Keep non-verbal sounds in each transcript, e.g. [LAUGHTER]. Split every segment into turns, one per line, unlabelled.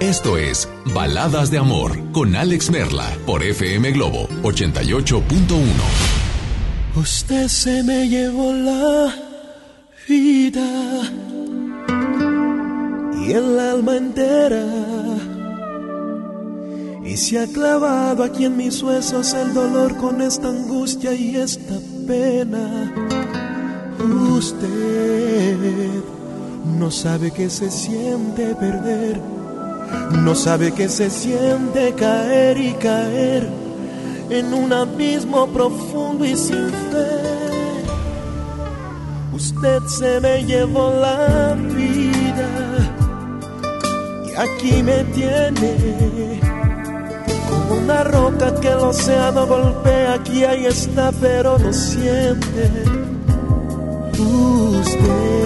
esto es Baladas de Amor con Alex Merla por FM Globo 88.1.
Usted se me llevó la vida y el alma entera. Y se ha clavado aquí en mis huesos el dolor con esta angustia y esta pena. Usted no sabe que se siente perder, no sabe que se siente caer y caer en un abismo profundo y sin fe. Usted se me llevó la vida y aquí me tiene como una roca que el océano golpea. Aquí ahí está, pero no siente. Usted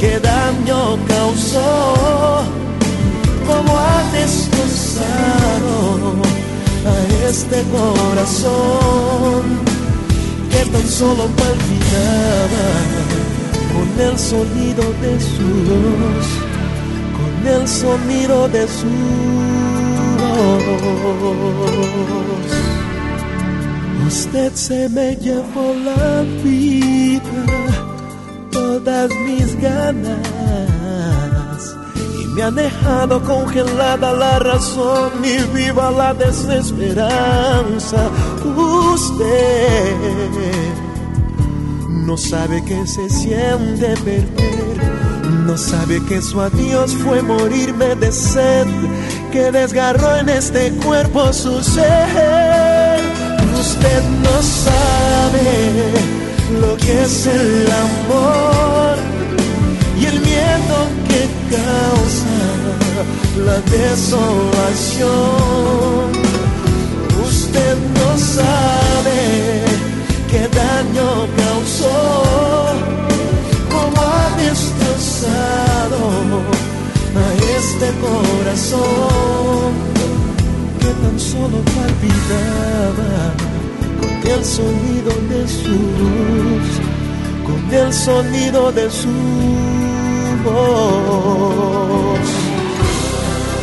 qué daño causó, como ha destrozado a este corazón que tan solo palpitaba con el sonido de su voz, con el sonido de su voz. Usted se me llevó la vida, todas mis ganas, y me ha dejado congelada la razón y viva la desesperanza. Usted no sabe que se siente perder. No sabe que su adiós fue morirme de sed, que desgarró en este cuerpo su ser usted no sabe lo que es el amor que causa la desolación. Usted no sabe qué daño causó, cómo ha destrozado a este corazón que tan solo palpitaba con el sonido de su voz, con el sonido de su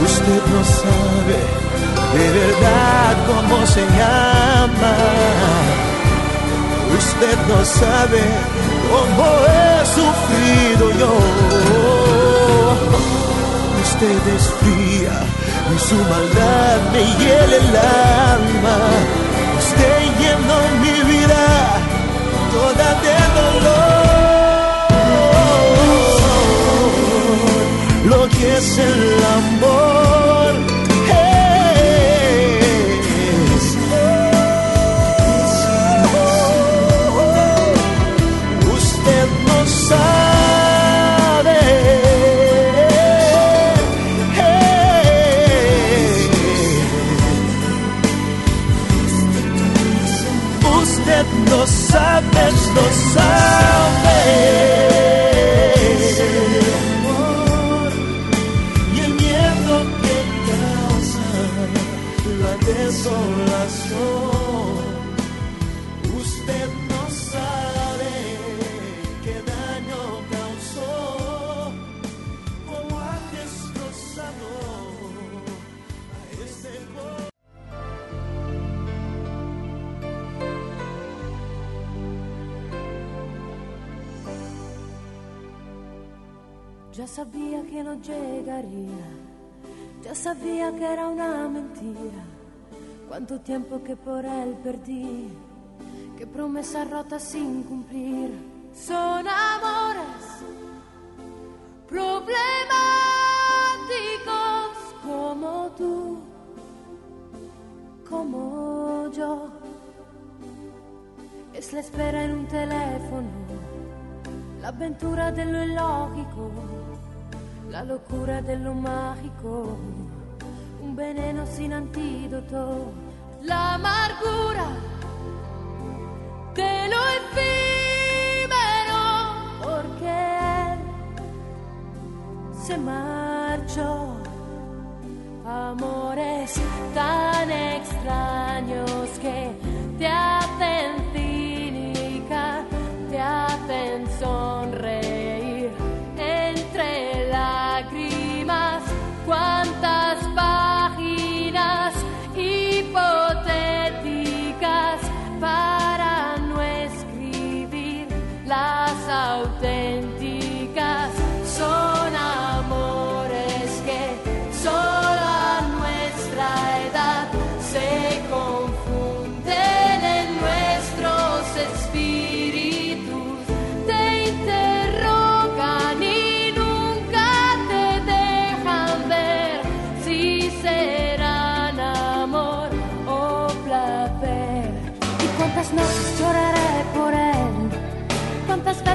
Usted no sabe de verdad cómo se llama. Usted no sabe cómo he sufrido yo. Usted es fría y su maldad me hiela el alma. Usted llenó mi vida toda de es el amor.
Cuánto tiempo que por él perdí, qué promesas rotas sin cumplir. Son amores problemáticos como tú, como yo. Es la espera en un teléfono, la aventura de lo la locura de lo mágico, un veneno sin antídoto, la amargura de lo efímero, porque se marchó. Amores tan extraños que te hacen cínica, te hacen sonreír entre lágrimas. Cuántas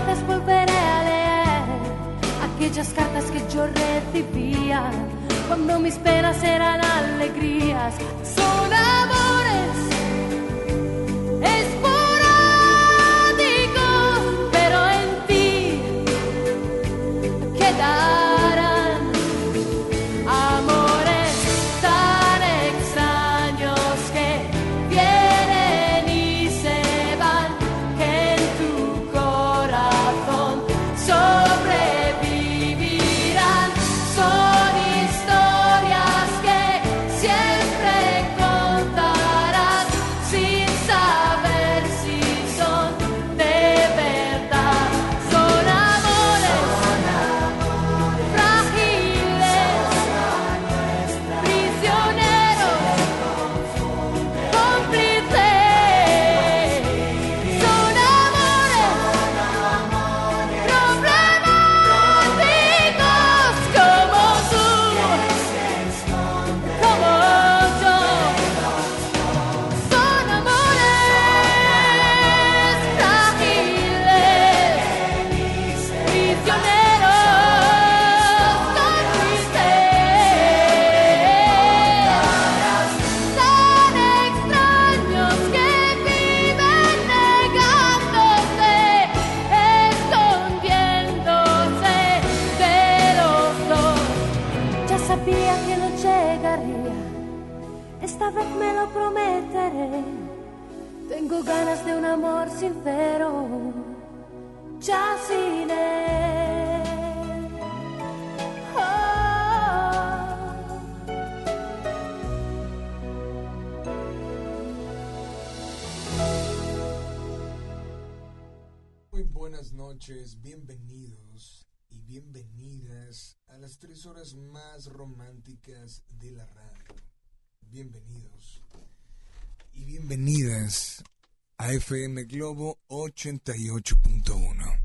veces volveré a leer aquellas cartas que yo recibía cuando mis penas eran alegrías? Son amores esporádicos,
FM Globo 88.1.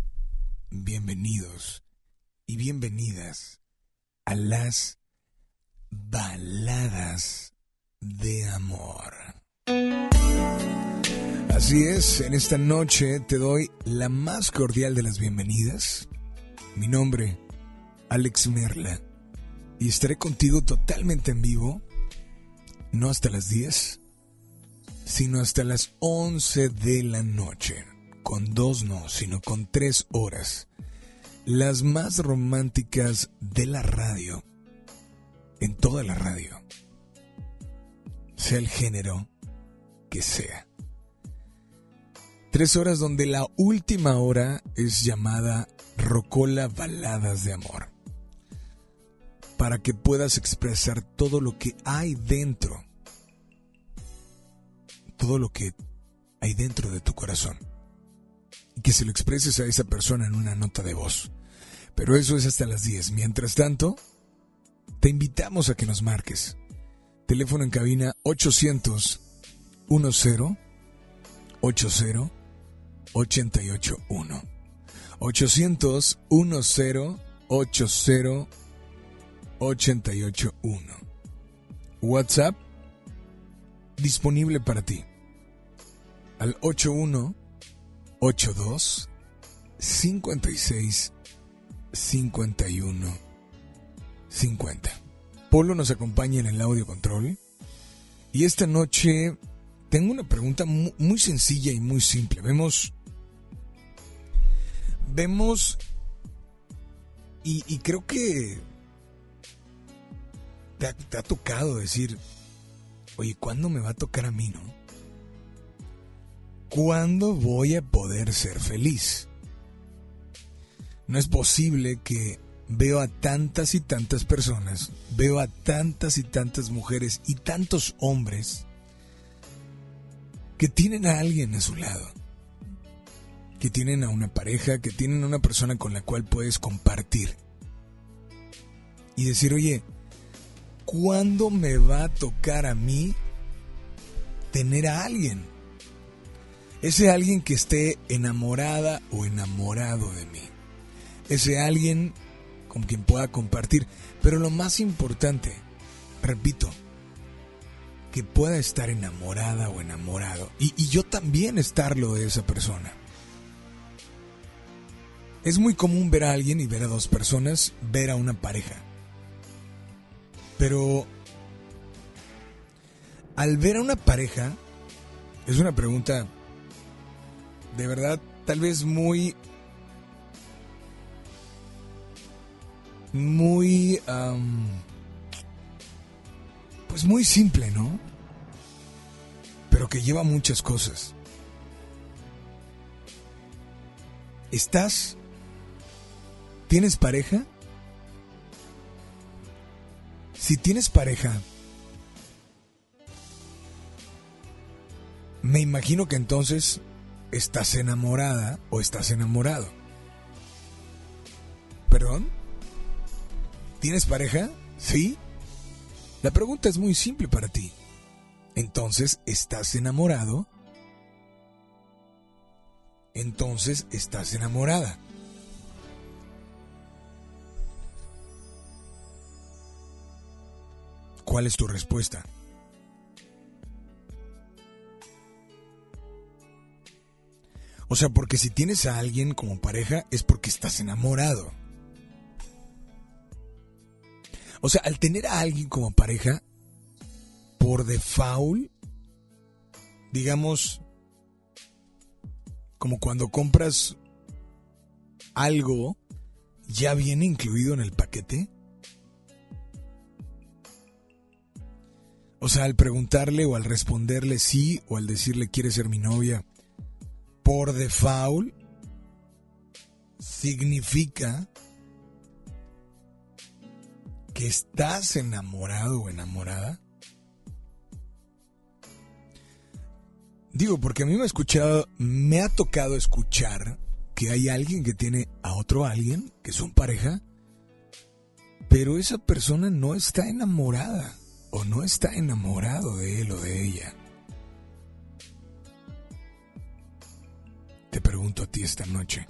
Bienvenidos y bienvenidas a las baladas de amor. Así es, en esta noche te doy la más cordial de las bienvenidas. Mi nombre, Alex Merla, y estaré contigo totalmente en vivo, no hasta las 10, sino hasta las 11 de la noche. Con dos no, sino con tres horas. Las más románticas de la radio, en toda la radio, sea el género que sea. Tres horas donde la última hora es llamada Rocola Baladas de Amor. Para que puedas expresar todo lo que hay dentro. Todo lo que hay dentro de tu corazón. Y que se lo expreses a esa persona en una nota de voz. Pero eso es hasta las 10. Mientras tanto, te invitamos a que nos marques. Teléfono en cabina 800 800 10 881. 800 10 80 881. WhatsApp disponible para ti. Al 81 82 56 51 50. Polo nos acompaña en el audio control. Y esta noche tengo una pregunta muy, sencilla y muy simple. Vemos. Vemos. Y, creo que. Te ha, te ha, tocado decir. Oye, ¿cuándo me va a tocar a mí, no? ¿Cuándo voy a poder ser feliz? No es posible que veo a tantas y tantas personas, veo a tantas y tantas mujeres y tantos hombres que tienen a alguien a su lado, que tienen a una pareja, que tienen a una persona con la cual puedes compartir y decir, oye, ¿cuándo me va a tocar a mí tener a alguien? Ese alguien que esté enamorada o enamorado de mí. Ese alguien con quien pueda compartir. Pero lo más importante, repito, que pueda estar enamorada o enamorado. Y, yo también estarlo de esa persona. Es muy común ver a alguien y ver a dos personas, ver a una pareja. Pero al ver a una pareja, es una pregunta de verdad tal vez muy muy... pues muy simple, ¿no? Pero que lleva muchas cosas. ¿Estás? ¿Tienes pareja? Si tienes pareja, me imagino que entonces estás enamorada o estás enamorado. ¿Perdón? ¿Tienes pareja? ¿Sí? La pregunta es muy simple para ti. Entonces, ¿estás enamorado? Entonces, ¿estás enamorada? ¿Cuál es tu respuesta? O sea, porque si tienes a alguien como pareja es porque estás enamorado. O sea, al tener a alguien como pareja, por default, digamos, como cuando compras algo, ya viene incluido en el paquete. O sea, al preguntarle o al responderle sí o al decirle quiere ser mi novia, por default, significa que estás enamorado o enamorada? Digo, porque a mí me ha escuchado, me ha tocado escuchar que hay alguien que tiene a otro alguien, que son pareja, pero esa persona no está enamorada o no está enamorado de él o de ella. Te pregunto a ti esta noche.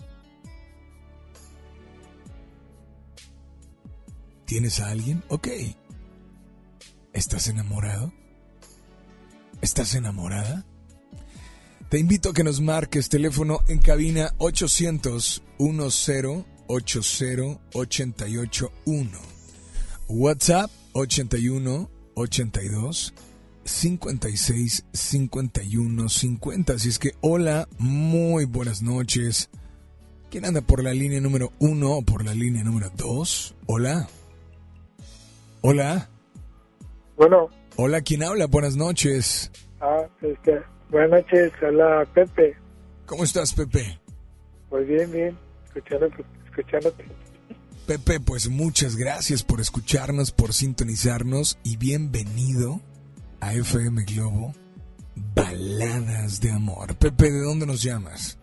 ¿Tienes a alguien? Ok. ¿Estás enamorado? ¿Estás enamorada? Te invito a que nos marques teléfono en cabina 800 10 80 881. WhatsApp 81 82 56 51 50. Así es que hola, muy buenas noches. ¿Quién anda por la línea número 1 o por la línea número 2? Hola. Hola.
Bueno.
Hola, ¿quién habla? Buenas noches.
Ah, este, buenas noches, hola Pepe.
¿Cómo estás, Pepe?
Pues bien, bien, escuchándote. escuchándote.
Pepe, pues muchas gracias por escucharnos, por sintonizarnos y bienvenido a FM Globo Baladas de Amor. Pepe, ¿de dónde nos llamas?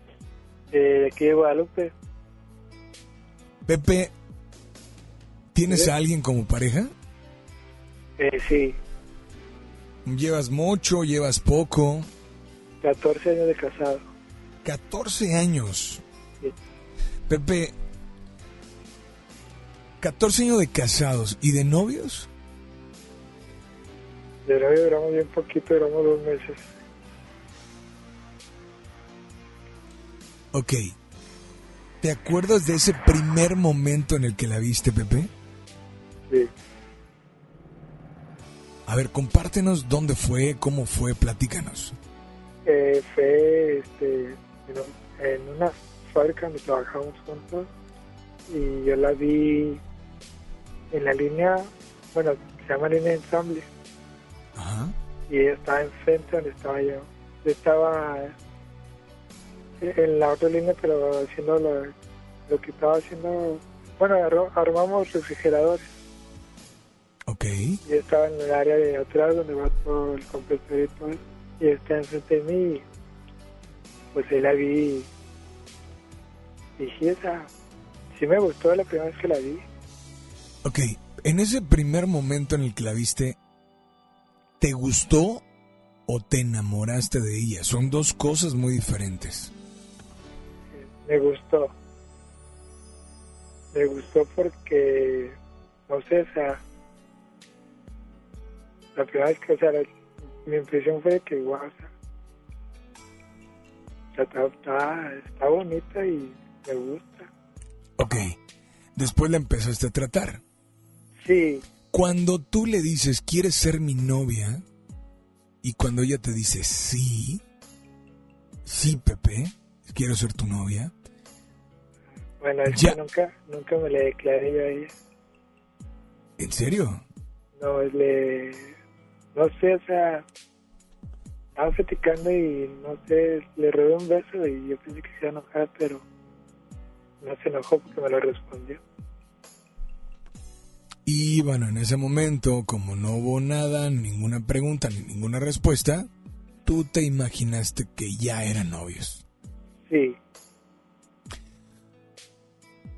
Eh, de aquí de Guadalupe.
Pepe, ¿tienes a alguien como pareja?
Eh, sí.
¿Llevas mucho? ¿Llevas poco?
14 años de casado.
14 años.
Sí.
Pepe, 14 años de casados y de novios.
De novio duramos bien poquito, duramos dos meses.
Ok. ¿Te acuerdas de ese primer momento en el que la viste, Pepe?
Sí.
A ver, compártenos dónde fue, cómo fue, platícanos.
Eh, fue este, en una fábrica donde trabajamos juntos y yo la vi en la línea, bueno, se llama línea de ensamble
Ajá.
y ella estaba enfrente donde estaba yo. Yo estaba en la otra línea, pero haciendo lo, lo que estaba haciendo, bueno, armamos refrigeradores
Ok.
y yo estaba en el área de atrás donde va todo el compresor y todo y está enfrente de mí pues ahí la vi y sí, esa, sí me gustó la primera vez que la vi
Ok. En ese primer momento en el que la viste, ¿te gustó o te enamoraste de ella? Son dos cosas muy diferentes.
me gustó me gustó porque no sé, o sea la primera vez que, o sea, la- mi impresión fue que sea, o sea, está, está, está bonita y me gusta
Ok. Después la empezaste a tratar.
sí,
Cuando tú le dices, ¿quieres ser mi novia? Y cuando ella te dice, sí, sí, Pepe, quiero ser tu novia.
Bueno, es
Ya.
que nunca, nunca me le declaré yo a ella.
¿En serio?
No, le... No sé, o sea... Estaba platicando y, no sé, le robé un beso y yo pensé que se iba a enojar, pero... No se enojó porque me lo respondió.
Y bueno, en ese momento, como no hubo nada, ninguna pregunta ni ninguna respuesta, tú te imaginaste que ya eran novios.
Sí,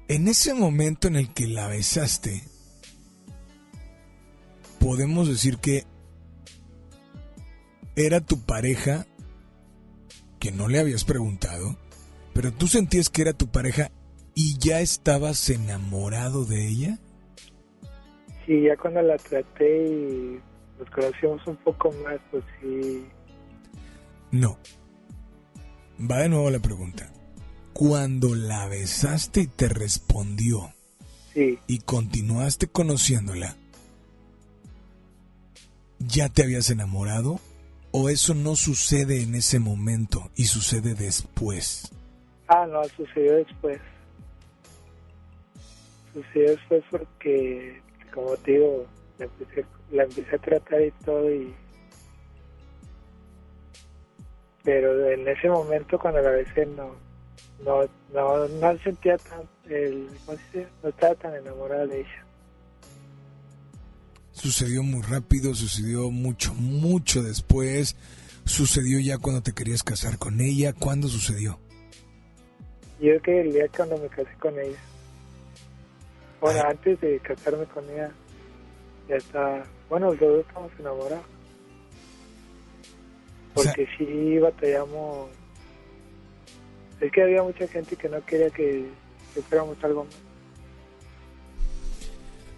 En ese momento en el que la besaste, podemos decir que era tu pareja que no le habías preguntado, pero tú sentías que era tu pareja y ya estabas enamorado de ella.
Sí, ya cuando la traté y nos conocimos un poco más, pues sí...
No. Va de nuevo la pregunta. Cuando la besaste y te respondió
Sí,
y continuaste conociéndola, ¿ya te habías enamorado? ¿O eso no sucede en ese momento y sucede después?
Ah, no, sucedió después. Sucedió después porque, como te digo, la empecé, la empecé a tratar y todo y... Pero en ese momento cuando la besé no, no, no, no sentía tan, el, ¿cómo se dice? No estaba tan enamorada de ella.
Sucedió muy rápido, sucedió mucho, mucho después. Sucedió ya cuando te querías casar con ella. ¿Cuándo sucedió?
Yo creo que el día cuando me casé con ella. Bueno, antes de casarme con ella, ya estaba, bueno, los dos estamos enamorados.
O sea-
Porque sí batallamos. Es que había mucha gente que no quería que, que fuéramos algo más.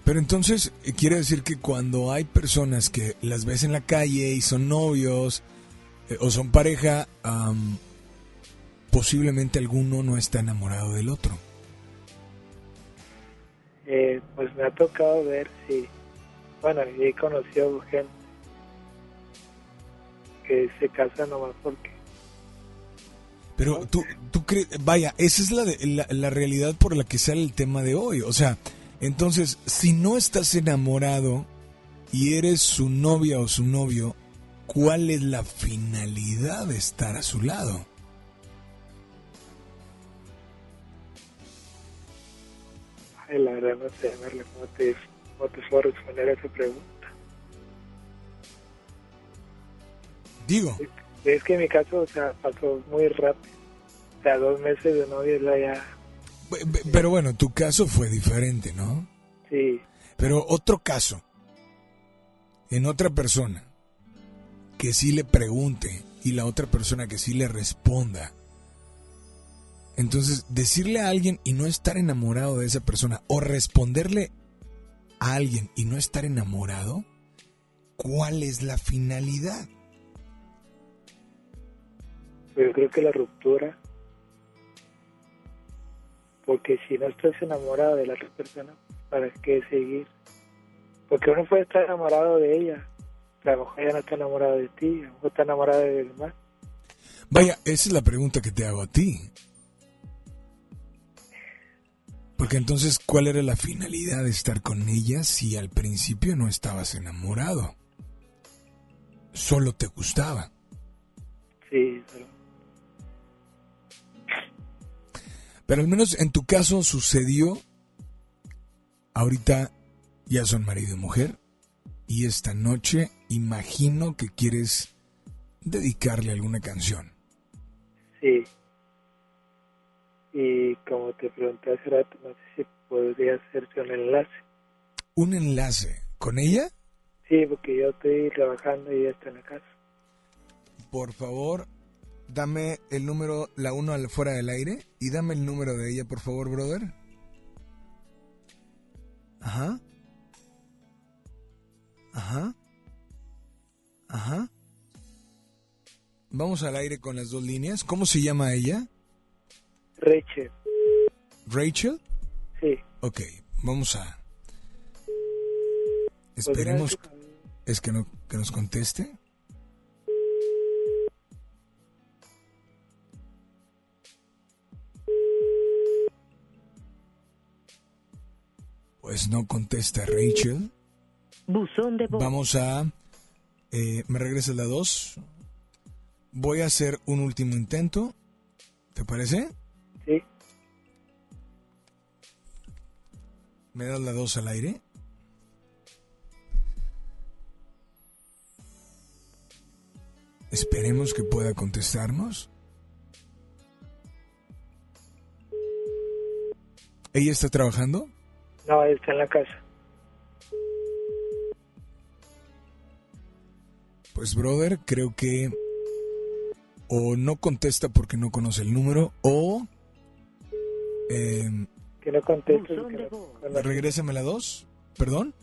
Pero entonces eh, quiere decir que cuando hay personas que las ves en la calle y son novios eh, o son pareja, am, posiblemente alguno no está enamorado del otro.
Eh, pues me ha tocado ver si, bueno, he conocido gente que se casa nomás porque
Pero tú, tú crees, vaya, esa es la, de- la, la realidad por la que sale el tema de hoy. O sea, entonces, si no estás enamorado y eres su novia o su novio, ¿cuál es la finalidad de estar a su lado?
La verdad no sé, Merle, cómo te, cómo te puedo responder a esa pregunta.
Digo,
Es que en mi caso, o sea, pasó muy rápido. O sea, dos meses de novia la ya...
Pero bueno, tu caso fue diferente, ¿no?
Sí,
Pero otro caso, en otra persona, que sí le pregunte y la otra persona que sí le responda. Entonces, decirle a alguien y no estar enamorado de esa persona o responderle a alguien y no estar enamorado, ¿cuál es la finalidad?
Pero creo que la ruptura, porque si no estás enamorado de la otra persona, ¿para qué seguir? Porque uno puede estar enamorado de ella, pero a lo mejor ella no está enamorada de ti, a lo mejor está enamorada de demás.
Vaya, esa es la pregunta que te hago a ti. Porque entonces, ¿cuál era la finalidad de estar con ella si al principio no estabas enamorado? Solo te gustaba.
Sí, pero
Pero al menos en tu caso sucedió, ahorita ya son marido y mujer, y esta noche imagino que quieres dedicarle alguna canción.
sí. Y como te pregunté hace rato, no sé si podría hacerse un enlace.
¿Un enlace con ella?
Sí, porque yo estoy trabajando y ella está en la casa.
Por favor, dame el número, la uno al fuera del aire, y dame el número de ella, por favor, brother. Ajá. Ajá. Ajá. Vamos al aire con las dos líneas. ¿Cómo se llama ella?
Rachel,
Rachel.
sí.
Ok, vamos a... Esperemos es que no que nos conteste. Pues no contesta Rachel.
Buzón de voz.
Vamos a... eh, ¿Me regresas la 2? Voy a hacer un último intento. ¿Te parece? ¿Me das la 2 al aire? Esperemos que pueda contestarnos. ¿Ella está trabajando?
no, está en la casa.
Pues brother, creo que o no contesta porque no conoce el número o eh,
Que no
de
no,
regrésame la 2. ¿Perdón?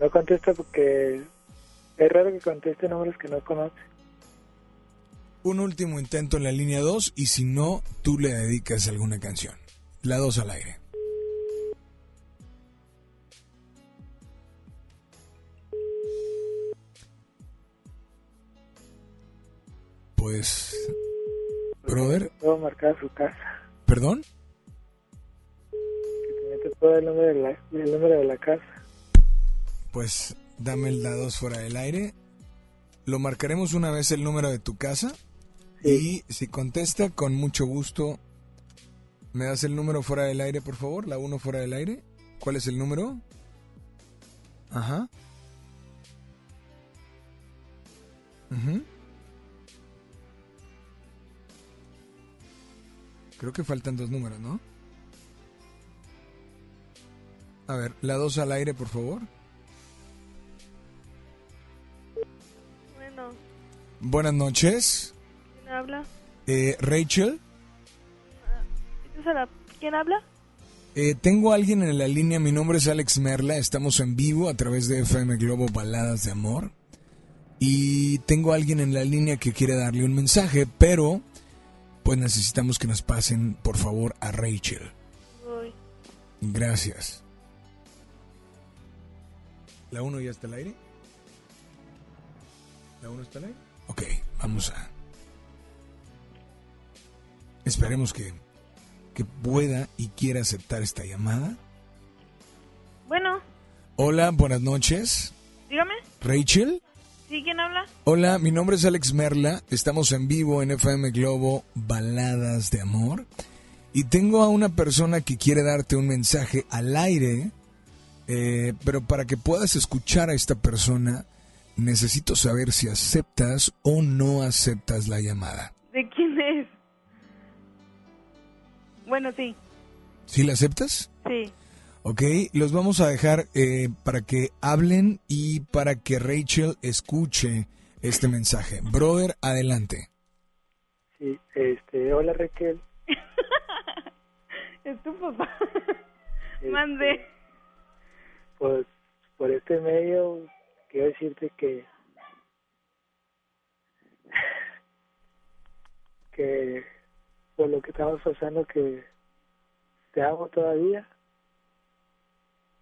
no contesta porque es raro que conteste números que no conoce.
Un último intento en la línea 2 y si no, tú le dedicas alguna canción. La 2 al aire. Pues, brother,
Puedo marcar su casa.
perdón.
Dar el número de la, el número de la casa.
Pues dame el la 2 fuera del aire. Lo marcaremos una vez el número de tu casa.
Sí.
Y si contesta, con mucho gusto, ¿me das el número fuera del aire, por favor? La 1 fuera del aire. ¿Cuál es el número? Ajá. Ujú. Creo que faltan dos números, ¿no? A ver, la 2 al aire, por favor.
Bueno,
Buenas noches.
¿quién habla?
Eh, Rachel,
¿Esta es la- ¿Quién habla?
eh, tengo a alguien en la línea. Mi nombre es Alex Merla. Estamos en vivo a través de FM Globo Baladas de Amor. Y tengo a alguien en la línea que quiere darle un mensaje, pero pues necesitamos que nos pasen, por favor, a Rachel.
Voy.
Gracias. ¿La 1 ya está al aire? ¿La 1 está al aire? Ok, vamos a... Esperemos que, que pueda y quiera aceptar esta llamada.
Bueno,
Hola, buenas noches.
dígame.
Rachel.
¿Sí? ¿Quién habla?
Hola, mi nombre es Alex Merla. Estamos en vivo en FM Globo Baladas de Amor. Y tengo a una persona que quiere darte un mensaje al aire. Eh, pero para que puedas escuchar a esta persona, necesito saber si aceptas o no aceptas la llamada.
¿De quién es? Bueno, sí.
¿Sí la aceptas?
Sí.
Ok, los vamos a dejar eh, para que hablen y para que Rachel escuche este mensaje. Brother, adelante.
Sí, este, hola Raquel. [LAUGHS]
es tu papá.
Este,
Mande.
Por este medio quiero decirte que que por lo que estamos pasando que te amo todavía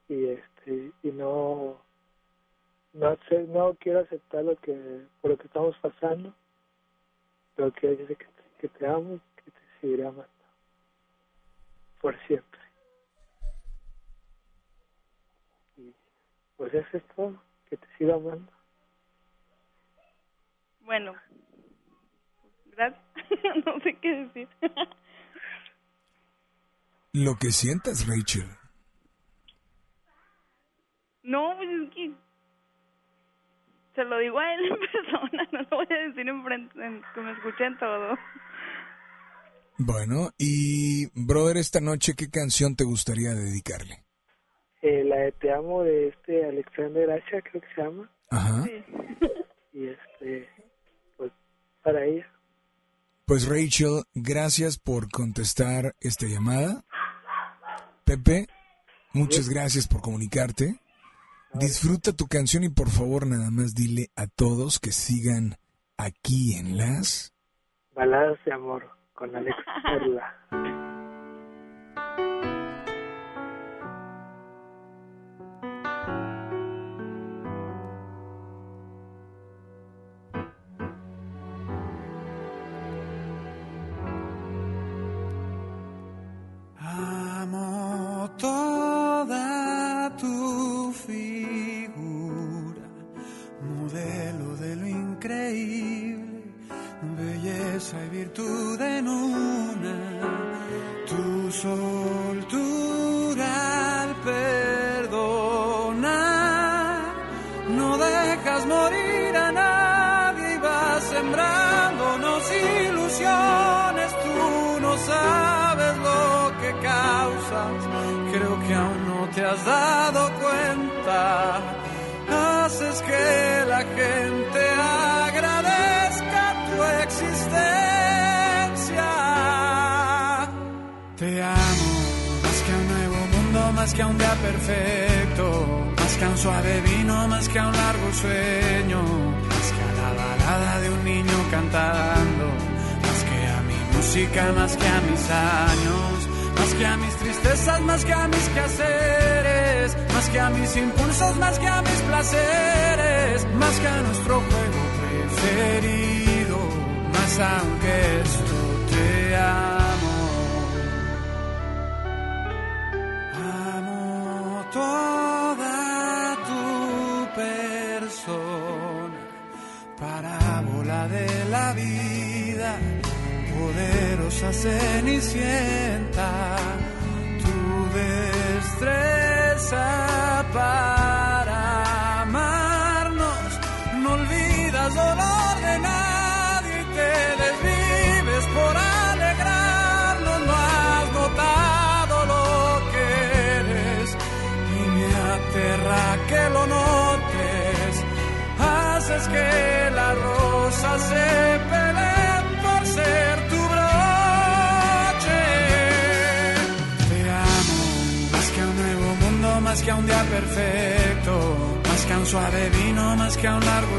y este y no no no quiero aceptar lo que por lo que estamos pasando pero quiero decirte que, que te amo que te seguiré amando por siempre y pues eso es todo que te siga amando
Bueno. Gracias. [LAUGHS] no sé qué decir. [LAUGHS]
Lo que sientas, Rachel.
no, pues es que... Se lo digo a él en [LAUGHS] persona, no lo voy a decir en frente, en- que me escuchen todo.
Bueno, y brother, esta noche, ¿qué canción te gustaría dedicarle?
Eh, la de Te Amo de este Alexander Asha, creo que se llama.
Ajá.
Sí. [LAUGHS]
Y este, pues para ella.
Pues Rachel, gracias por contestar esta llamada. Pepe, muchas gracias por comunicarte. Disfruta tu canción y por favor nada más dile a todos que sigan aquí en las...
Baladas de amor con Alex Perla. [LAUGHS]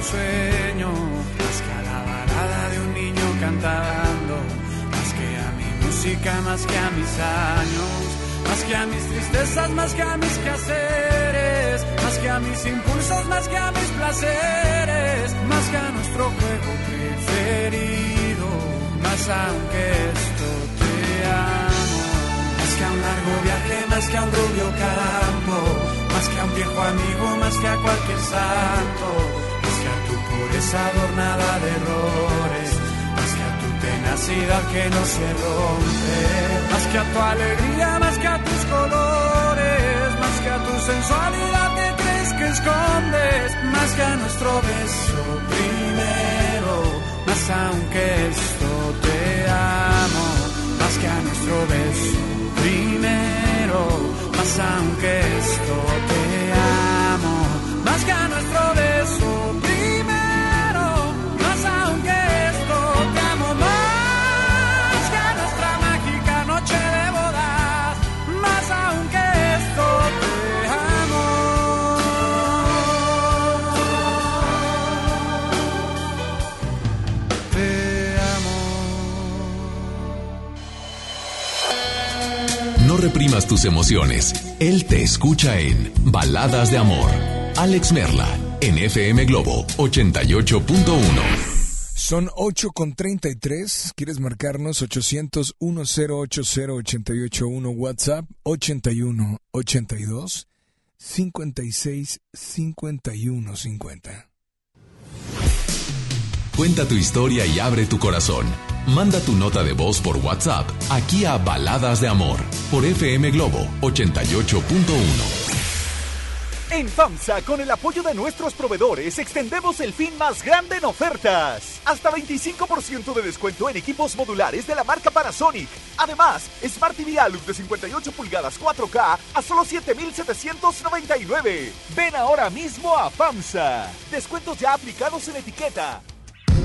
sueño, más que a la balada de un niño cantando, más que a mi música, más que a mis años, más que a mis tristezas, más que a mis quehaceres, más que a mis impulsos, más que a mis placeres, más que a nuestro juego preferido, más aunque esto te amo, más que a un largo viaje, más que a un rubio campo, más que a un viejo amigo, más que a cualquier santo, pureza adornada de errores, más que a tu tenacidad que no se rompe, más que a tu alegría, más que a tus colores, más que a tu sensualidad que crees que escondes, más que a nuestro beso primero, más aunque esto te amo, más que a nuestro beso primero, más aunque esto te amo, más que a nuestro beso primero,
reprimas tus emociones. Él te escucha en Baladas de Amor. Alex Merla, en FM Globo 88.1.
Son 8 con 33. ¿Quieres marcarnos? 800 1080 881 WhatsApp 81 82 56 51 50.
Cuenta tu historia y abre tu corazón. Manda tu nota de voz por WhatsApp aquí a Baladas de Amor por FM Globo 88.1.
En FAMSA, con el apoyo de nuestros proveedores, extendemos el fin más grande en ofertas. Hasta 25% de descuento en equipos modulares de la marca Panasonic. Además, Smart TV Alux de 58 pulgadas 4K a solo 7,799. Ven ahora mismo a FAMSA. Descuentos ya aplicados en etiqueta.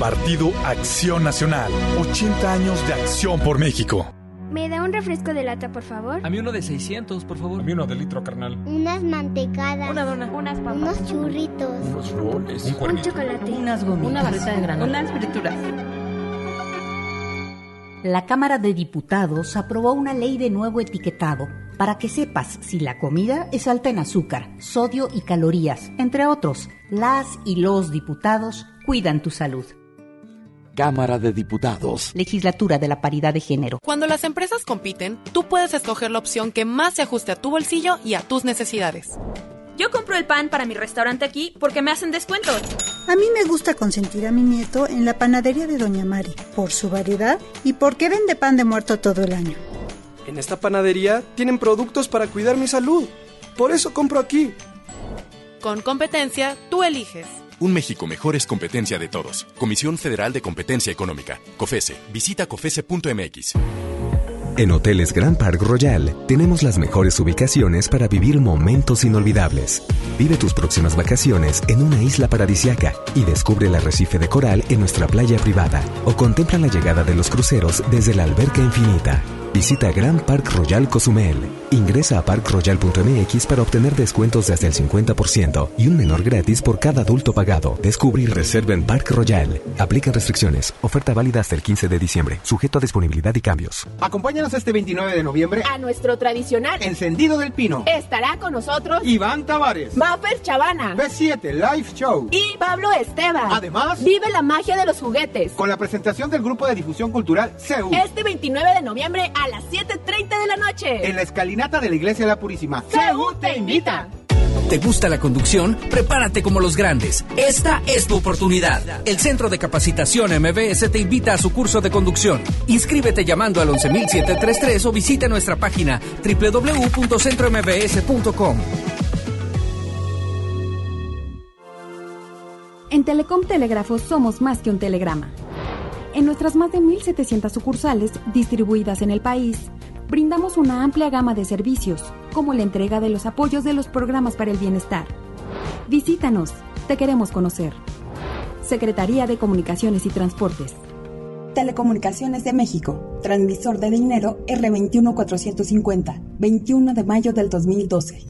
Partido Acción Nacional. 80 años de acción por México.
¿Me da un refresco de lata, por favor?
A mí uno de 600, por favor.
A mí uno de litro, carnal.
Unas mantecadas.
Una dona.
Unas papas. Unos churritos.
Unos roles.
Un, un chocolate.
Unas gomitas.
Una barrita de granola.
Unas frituras.
La Cámara de Diputados aprobó una ley de nuevo etiquetado para que sepas si la comida es alta en azúcar, sodio y calorías. Entre otros, las y los diputados cuidan tu salud.
Cámara de Diputados.
Legislatura de la Paridad de Género.
Cuando las empresas compiten, tú puedes escoger la opción que más se ajuste a tu bolsillo y a tus necesidades.
Yo compro el pan para mi restaurante aquí porque me hacen descuento.
A mí me gusta consentir a mi nieto en la panadería de Doña Mari, por su variedad y porque vende pan de muerto todo el año.
En esta panadería tienen productos para cuidar mi salud. Por eso compro aquí.
Con competencia, tú eliges.
Un México mejor es competencia de todos. Comisión Federal de Competencia Económica. COFESE. Visita COFESE.mx.
En Hoteles Grand Park Royal tenemos las mejores ubicaciones para vivir momentos inolvidables. Vive tus próximas vacaciones en una isla paradisiaca y descubre el arrecife de coral en nuestra playa privada o contempla la llegada de los cruceros desde la alberca infinita. Visita Grand Park Royal Cozumel. Ingresa a parkroyal.mx para obtener descuentos de hasta el 50% y un menor gratis por cada adulto pagado. Descubre y reserva en Park Royal. Aplican restricciones. Oferta válida hasta el 15 de diciembre. Sujeto a disponibilidad y cambios.
Acompáñanos este 29 de noviembre
a nuestro tradicional
Encendido del Pino.
Estará con nosotros
Iván Tavares,
Maffer Chavana,
B7 Live Show
y Pablo Esteban.
Además,
vive la magia de los juguetes
con la presentación del grupo de difusión cultural CEU.
Este 29 de noviembre a las 7.30 de la noche.
En la escalinata de la Iglesia de la Purísima.
CEU te invita.
¿Te gusta la conducción? Prepárate como los grandes. Esta es tu oportunidad. El Centro de Capacitación MBS te invita a su curso de conducción. Inscríbete llamando al 11733 o visita nuestra página www.centrombs.com.
En Telecom Telégrafo somos más que un telegrama. En nuestras más de 1.700 sucursales distribuidas en el país, brindamos una amplia gama de servicios, como la entrega de los apoyos de los programas para el bienestar. Visítanos, te queremos conocer. Secretaría de Comunicaciones y Transportes.
Telecomunicaciones de México, transmisor de dinero R21450, 21 de mayo del 2012.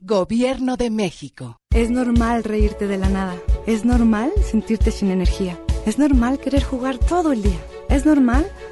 Gobierno de México.
Es normal reírte de la nada. Es normal sentirte sin energía. Es normal querer jugar todo el día. Es normal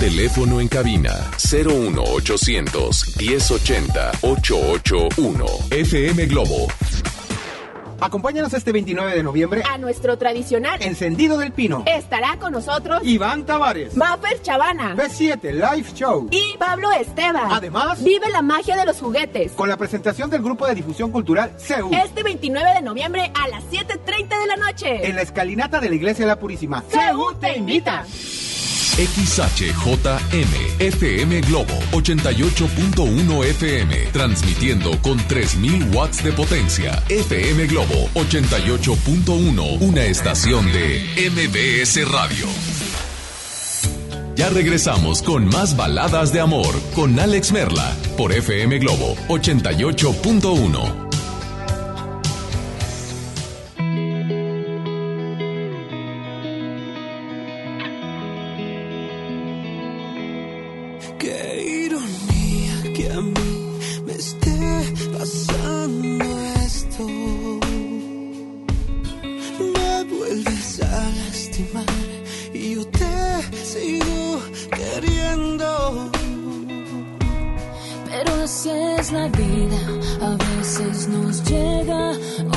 Teléfono en cabina 01800 1080 881 FM Globo.
Acompáñanos este 29 de noviembre
a nuestro tradicional
Encendido del Pino.
Estará con nosotros
Iván Tavares,
Maffer Chavana,
B7 Live Show
y Pablo Esteban.
Además,
vive la magia de los juguetes
con la presentación del grupo de difusión cultural CEU.
Este 29 de noviembre a las 7:30 de la noche
en la escalinata de la Iglesia de la Purísima.
CEU te invita.
XHJM FM Globo 88.1 FM transmitiendo con 3000 watts de potencia. FM Globo 88.1, una estación de MBS Radio. Ya regresamos con más baladas de amor con Alex Merla por FM Globo 88.1.
veces nos llega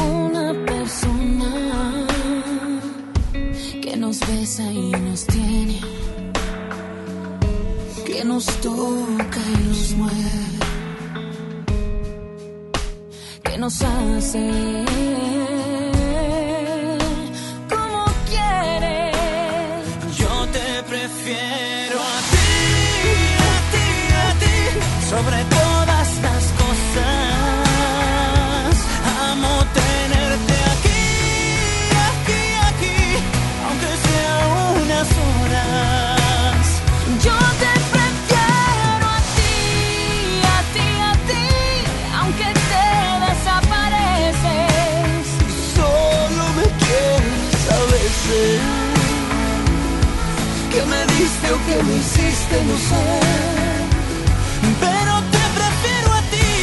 una persona que nos besa y nos tiene que nos toca y nos mueve, que nos hace como quiere.
No sé. Pero te prefiero a ti,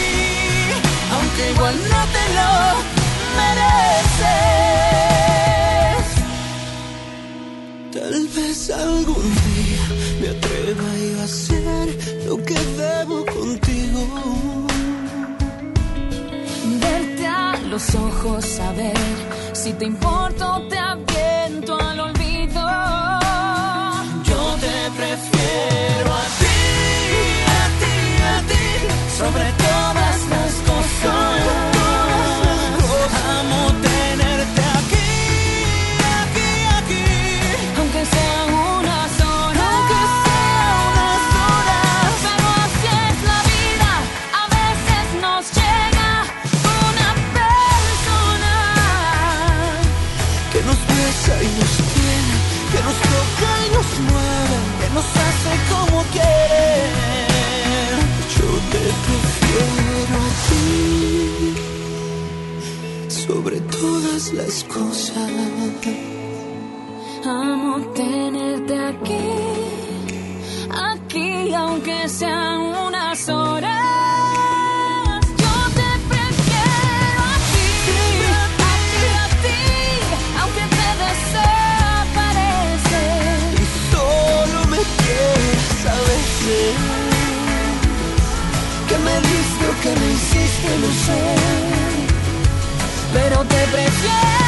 aunque igual no te lo mereces. Tal vez algún día me atreva a a hacer lo que debo contigo.
Verte a los ojos, saber si te importo, te
sobre
a veces.
Que me diste o que me hiciste, no sé.
Pero te prefiero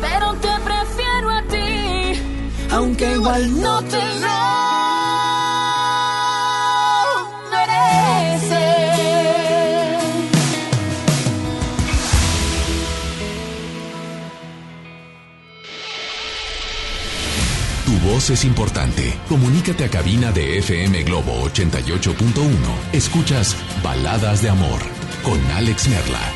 Pero te prefiero a ti, aunque igual no te lo mereces.
Tu voz es importante. Comunícate a cabina de FM Globo 88.1. Escuchas Baladas de Amor con Alex Merla.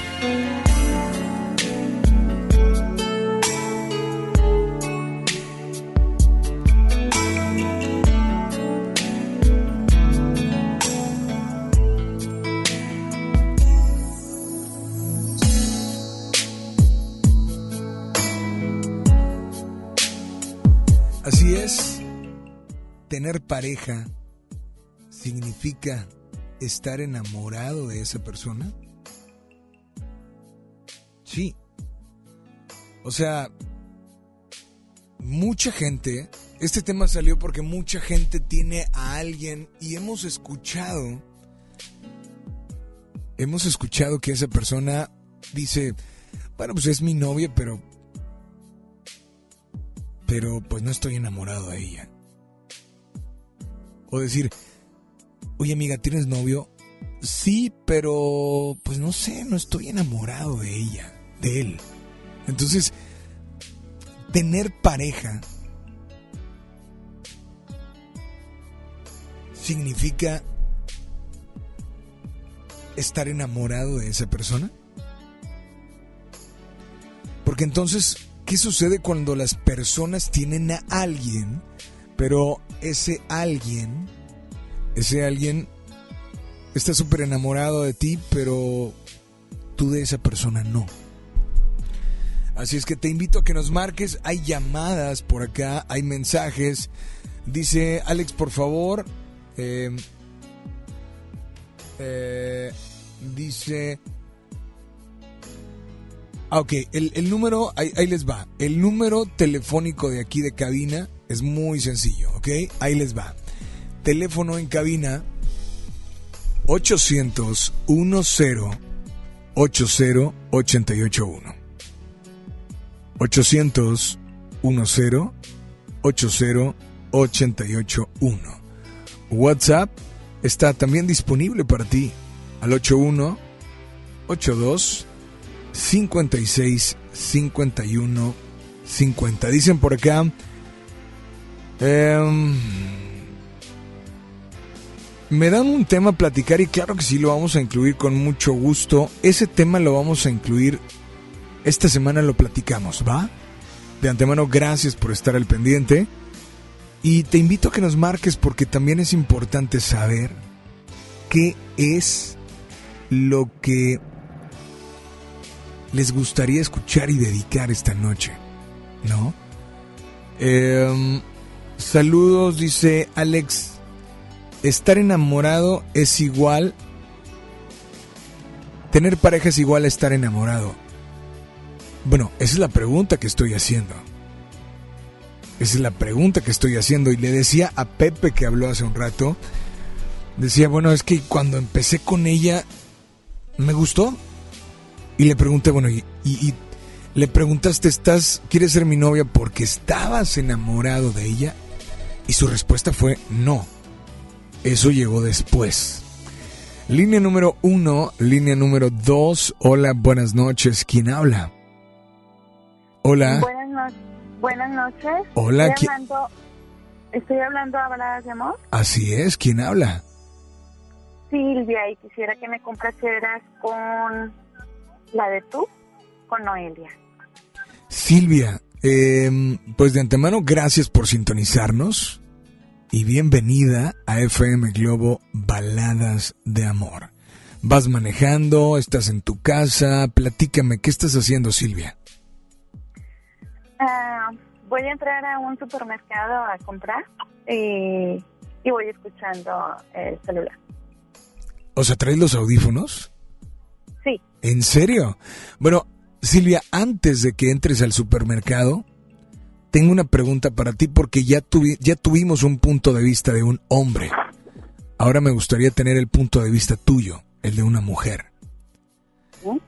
Pareja significa estar enamorado de esa persona. Sí. O sea, mucha gente, este tema salió porque mucha gente tiene a alguien y hemos escuchado, hemos escuchado que esa persona dice, bueno, pues es mi novia, pero pero pues no estoy enamorado de ella. O decir, oye amiga, ¿tienes novio? Sí, pero pues no sé, no estoy enamorado de ella, de él. Entonces, tener pareja significa estar enamorado de esa persona. Porque entonces ¿Qué sucede cuando las personas tienen a alguien, pero ese alguien, ese alguien está súper enamorado de ti, pero tú de esa persona no? Así es que te invito a que nos marques. Hay llamadas por acá, hay mensajes. Dice Alex, por favor. Eh, eh, dice Ah, ok, el, número, ahí, les va. El número telefónico de aquí de cabina es muy sencillo, ¿ok? Ahí les va. Teléfono en cabina 800 10 80 881. 800 10 80 881. WhatsApp está también disponible para ti al 81 82 56 51 50. Dicen por acá. Em, me dan un tema a platicar y claro que sí lo vamos a incluir con mucho gusto. Ese tema lo vamos a incluir. Esta semana lo platicamos, ¿va? De antemano, gracias por estar al pendiente. Y te invito a que nos marques porque también es importante saber qué es lo que les gustaría escuchar y dedicar esta noche, ¿no? Em, saludos, dice Alex. Estar enamorado es igual. Tener pareja es igual a estar enamorado. Bueno, esa es la pregunta que estoy haciendo. Esa es la pregunta que estoy haciendo. Y le decía a Pepe que habló hace un rato. Decía, bueno, es que cuando empecé con ella, me gustó. Y le pregunté, bueno, y, le preguntaste, ¿estás, quieres ser mi novia porque estabas enamorado de ella? Y su respuesta fue no. Eso llegó después. Línea número uno, línea número dos. Hola, buenas noches. ¿Quién habla? Hola.
Buenas, buenas noches.
Hola.
Estoy hablando, estoy hablando a de amor.
Así es. ¿Quién habla?
Silvia, y quisiera que me complaceras con la de tú con Noelia.
Silvia, em, pues de antemano gracias por sintonizarnos y bienvenida a FM Globo Baladas de Amor. Vas manejando, estás en tu casa, platícame, ¿qué estás haciendo Silvia?
Ah, voy a entrar a un supermercado a comprar y, y voy escuchando el celular.
O sea, ¿traes los audífonos?
Sí.
¿En serio? Bueno, Silvia, antes de que entres al supermercado, tengo una pregunta para ti porque ya, ya tuvimos un punto de vista de un hombre. Ahora me gustaría tener el punto de vista tuyo, el de una mujer.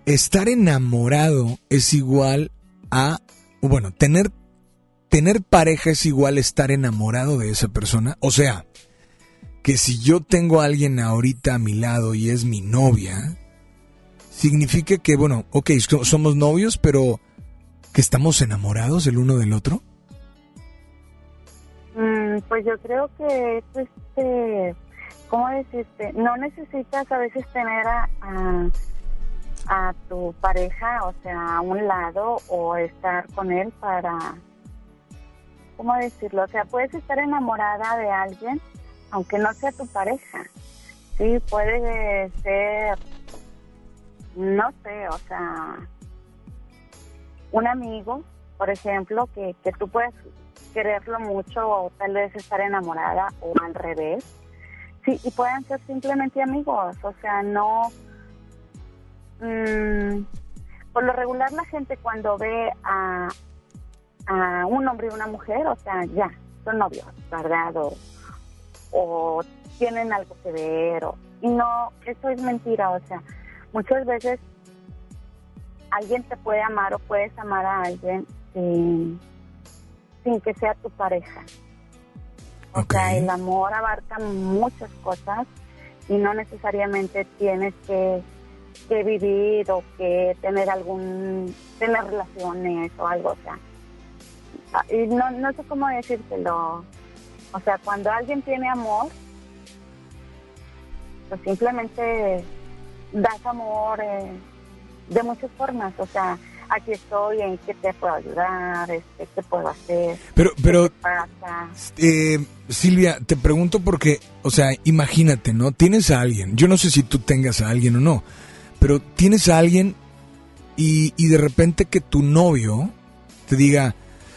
Estar enamorado es igual a, bueno, tener, tener pareja es igual a estar enamorado de esa persona. O sea, que si yo tengo a alguien ahorita a mi lado y es mi novia, significa que, bueno, ok, somos novios, pero que estamos enamorados el uno del otro?
Pues yo creo que es este, ¿cómo decirte? No necesitas a veces tener a, tu pareja, o sea, a un lado o estar con él para, ¿cómo decirlo? O sea, puedes estar enamorada de alguien aunque no sea tu pareja. Sí, puede ser, no sé, o sea, un amigo, por ejemplo, que, que tú puedes quererlo mucho o tal vez estar enamorada o al revés. Sí, y pueden ser simplemente amigos, o sea, no... mm, por lo regular la gente cuando ve a, a un hombre y una mujer, o sea, ya, son novios, ¿verdad? O, o tienen algo que ver, o, y no, eso es mentira, o sea, muchas veces alguien te puede amar o puedes amar a alguien sin, sin que sea tu pareja. O sea, el amor abarca muchas cosas y no necesariamente tienes que, que vivir o que tener algún, tener relaciones o algo, o sea. ah, Y no, no sé cómo decírtelo. O sea, cuando alguien tiene amor, pues simplemente das amor eh, de muchas formas. O sea, aquí estoy, en qué te puedo ayudar, este, qué puedo hacer.
Pero, pero,
¿Qué pasa?
eh, Silvia, te pregunto porque, o sea, imagínate, ¿no? Tienes a alguien, yo no sé si tú tengas a alguien o no, pero tienes a alguien y, y de repente que tu novio te diga,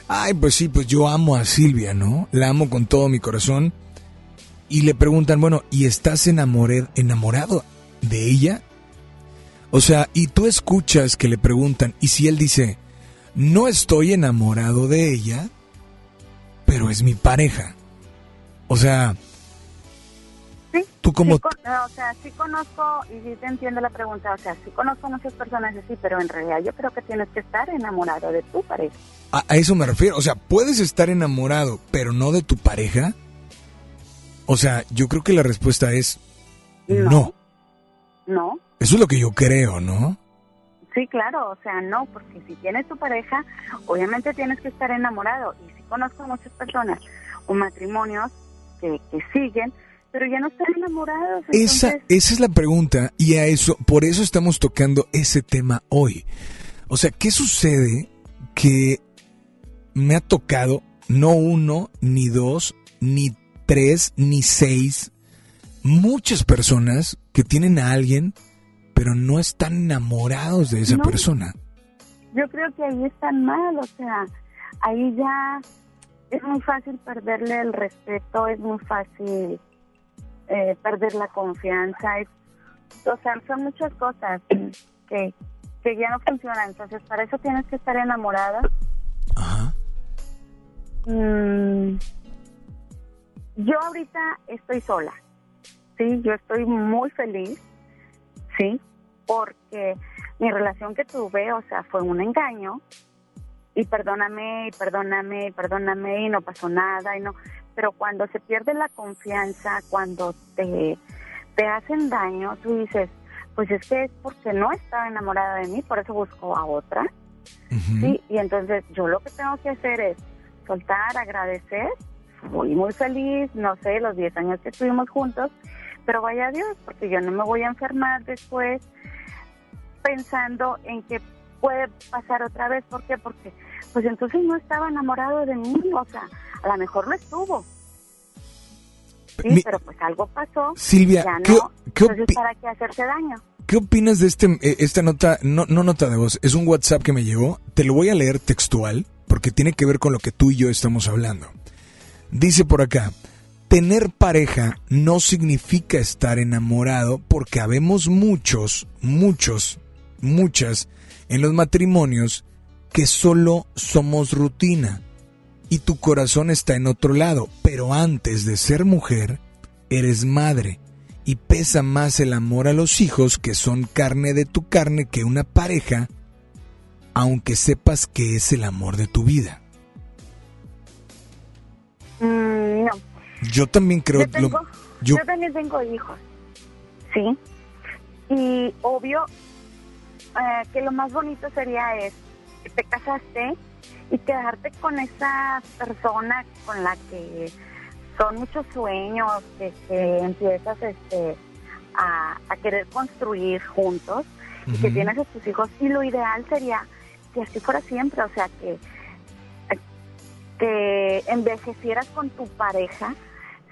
ay, pues sí, pues yo amo a Silvia, ¿no? La amo con todo mi corazón. Y le preguntan, bueno, ¿y estás enamorado de ella? O sea, y tú escuchas que le preguntan, y si él dice, no estoy enamorado de ella, pero es mi pareja. O sea, tú como...
Sí, no, o sea, sí conozco, y sí te entiendo la pregunta, o sea, sí conozco muchas personas así, pero en realidad yo creo que tienes que estar enamorado de tu pareja.
A, a eso me refiero. O sea, puedes estar enamorado, pero no de tu pareja. O sea, yo creo que la respuesta es no.
¿No?
Eso es lo que yo creo, ¿no?
Sí, claro, o sea, no, porque si tienes tu pareja, obviamente tienes que estar enamorado. Y sí conozco muchas personas o matrimonios que, que siguen, pero ya no están enamorados.
Esa, esa es la pregunta y a eso, por eso estamos tocando ese tema hoy. O sea, ¿qué sucede que me ha tocado no uno, ni dos, ni tres, ni seis, muchas personas que tienen a alguien, pero no están enamorados de esa
No.
persona?
Yo creo que ahí están mal, o sea, ahí ya es muy fácil perderle el respeto, es muy fácil eh, perder la confianza, es, o sea, son muchas cosas que, que ya no funcionan, entonces para eso tienes que estar enamorada. Mm, yo ahorita estoy sola, sí, yo estoy muy feliz, sí, porque mi relación que tuve, o sea, fue un engaño. Y perdóname, y perdóname, y perdóname y no pasó nada y no, pero cuando se pierde la confianza, cuando te, te hacen daño, tú dices, pues es que es porque no estaba enamorada de mí, por eso busco a otra, sí, y entonces yo lo que tengo que hacer es soltar, agradecer, fui muy feliz, no sé, los 10 años que estuvimos juntos, pero vaya Dios, porque yo no me voy a enfermar después pensando en que puede pasar otra vez. ¿Por qué? Porque pues entonces no estaba enamorado de mí, o sea, a lo mejor lo estuvo. Sí,
Mi-
pero pues algo pasó.
Silvia,
ya
¿qué-
no.
qué
entonces, ¿para qué hacerse daño?
¿Qué opinas de este, eh, esta nota, no, no nota de voz, es un WhatsApp que me llegó, te lo voy a leer textual, porque tiene que ver con lo que tú y yo estamos hablando. Dice por acá, tener pareja no significa estar enamorado porque habemos muchos, muchos, muchas en los matrimonios que solo somos rutina y tu corazón está en otro lado, pero antes de ser mujer, eres madre y pesa más el amor a los hijos que son carne de tu carne que una pareja, aunque sepas que es el amor de tu vida.
Mm.
Yo también creo
yo, tengo,
lo- yo,
yo también tengo hijos, ¿sí? Y obvio eh, que lo más bonito sería es que te casaste y quedarte con esa persona con la que son muchos sueños que, que empiezas este, a, a querer construir juntos y que tienes a tus hijos y lo ideal sería que así fuera siempre, o sea, que, que envejecieras con tu pareja,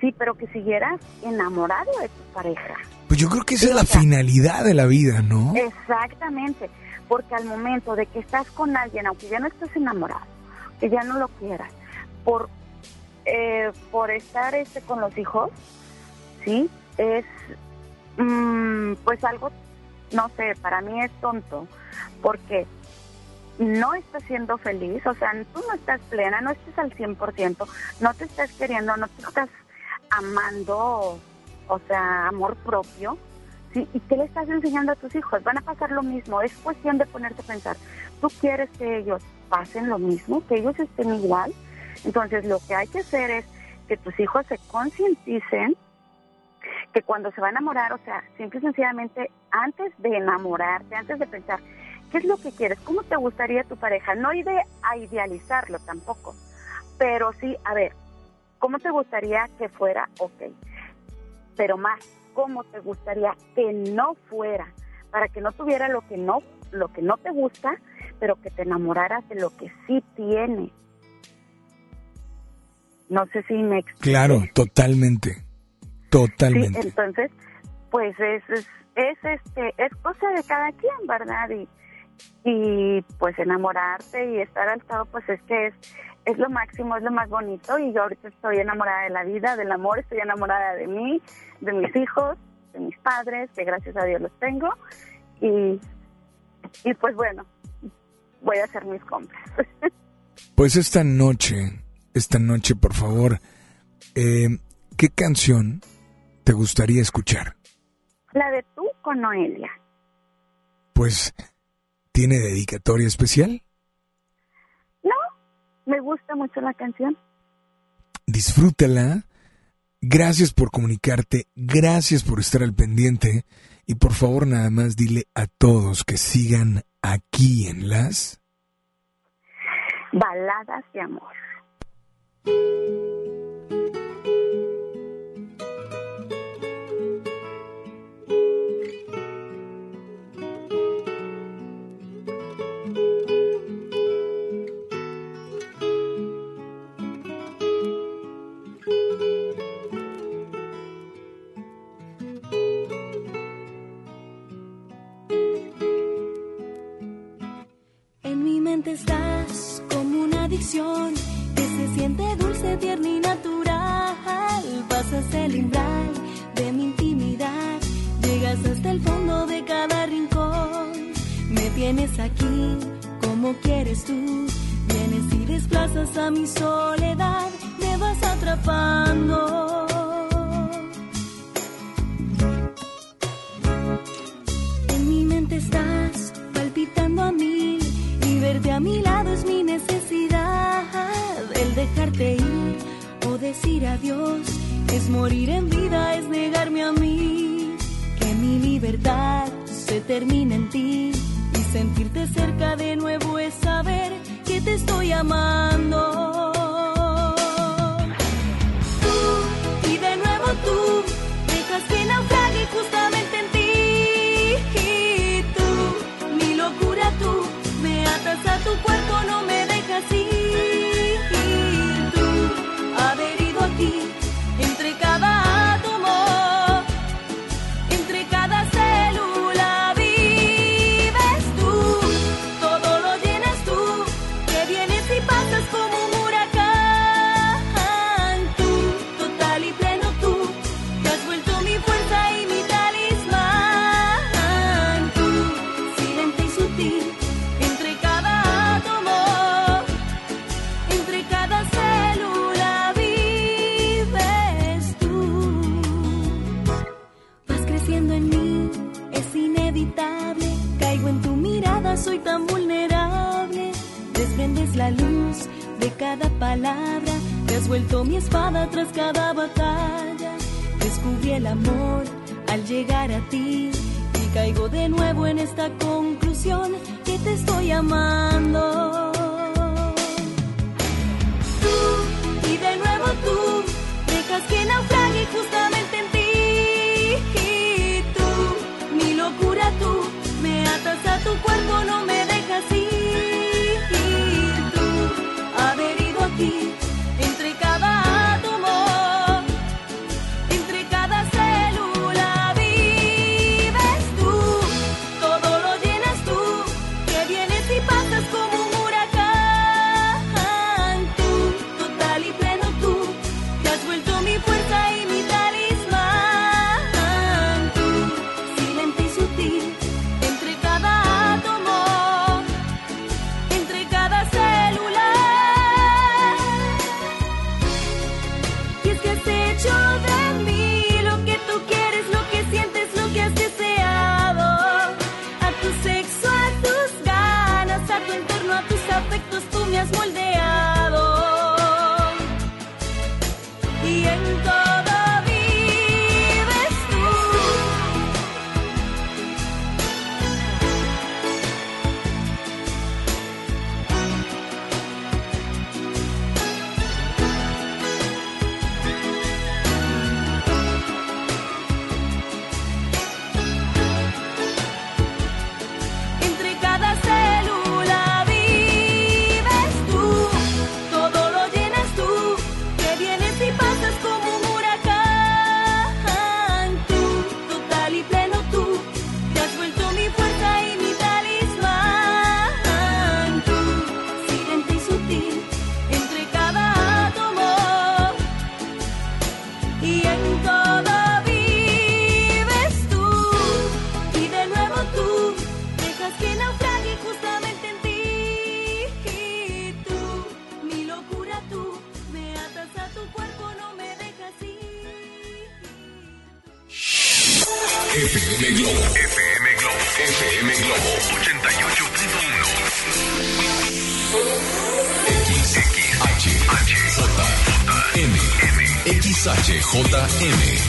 sí, pero que siguieras enamorado de tu pareja.
Pues yo creo que esa
Sí,
es
o
la
sea,
finalidad de la vida, ¿no?
Exactamente, porque al momento de que estás con alguien, aunque ya no estés enamorado, que ya no lo quieras, por eh, por estar este con los hijos, sí, es mm, pues algo, no sé, para mí es tonto, porque no estás siendo feliz, o sea, tú no estás plena, no estás al 100%, no te estás queriendo, no te estás amando, o sea, amor propio, ¿sí? ¿Y qué le estás enseñando a tus hijos? Van a pasar lo mismo, es cuestión de ponerte a pensar, ¿tú quieres que ellos pasen lo mismo, que ellos estén igual? Entonces, lo que hay que hacer es que tus hijos se concienticen que cuando se va a enamorar, o sea, simple y sencillamente, antes de enamorarte, antes de pensar, ¿qué es lo que quieres? ¿Cómo te gustaría tu pareja? No ide a idealizarlo tampoco, pero sí, a ver, ¿cómo te gustaría que fuera? Ok, pero más, ¿cómo te gustaría que no fuera? Para que no tuviera lo que no, lo que no te gusta, pero que te enamoraras de lo que sí tiene. No sé si me explico.
Claro, totalmente. Totalmente.
Sí, entonces, pues es, es, es, este, es cosa de cada quien, ¿verdad? Y, y pues enamorarte y estar al lado, pues es que es, es lo máximo, es lo más bonito. Y yo ahorita estoy enamorada de la vida, del amor, estoy enamorada de mí, de mis hijos, de mis padres, que gracias a Dios los tengo. Y, y pues bueno, voy a hacer mis compras. [LAUGHS]
Pues esta noche, esta noche, por favor, eh, ¿qué canción te gustaría escuchar?
la de tú con Noelia.
Pues, ¿tiene dedicatoria especial?
No, me gusta mucho la canción.
Disfrútala. Gracias por comunicarte, gracias por estar al pendiente y por favor nada más dile a todos que sigan aquí en las...
Baladas de amor.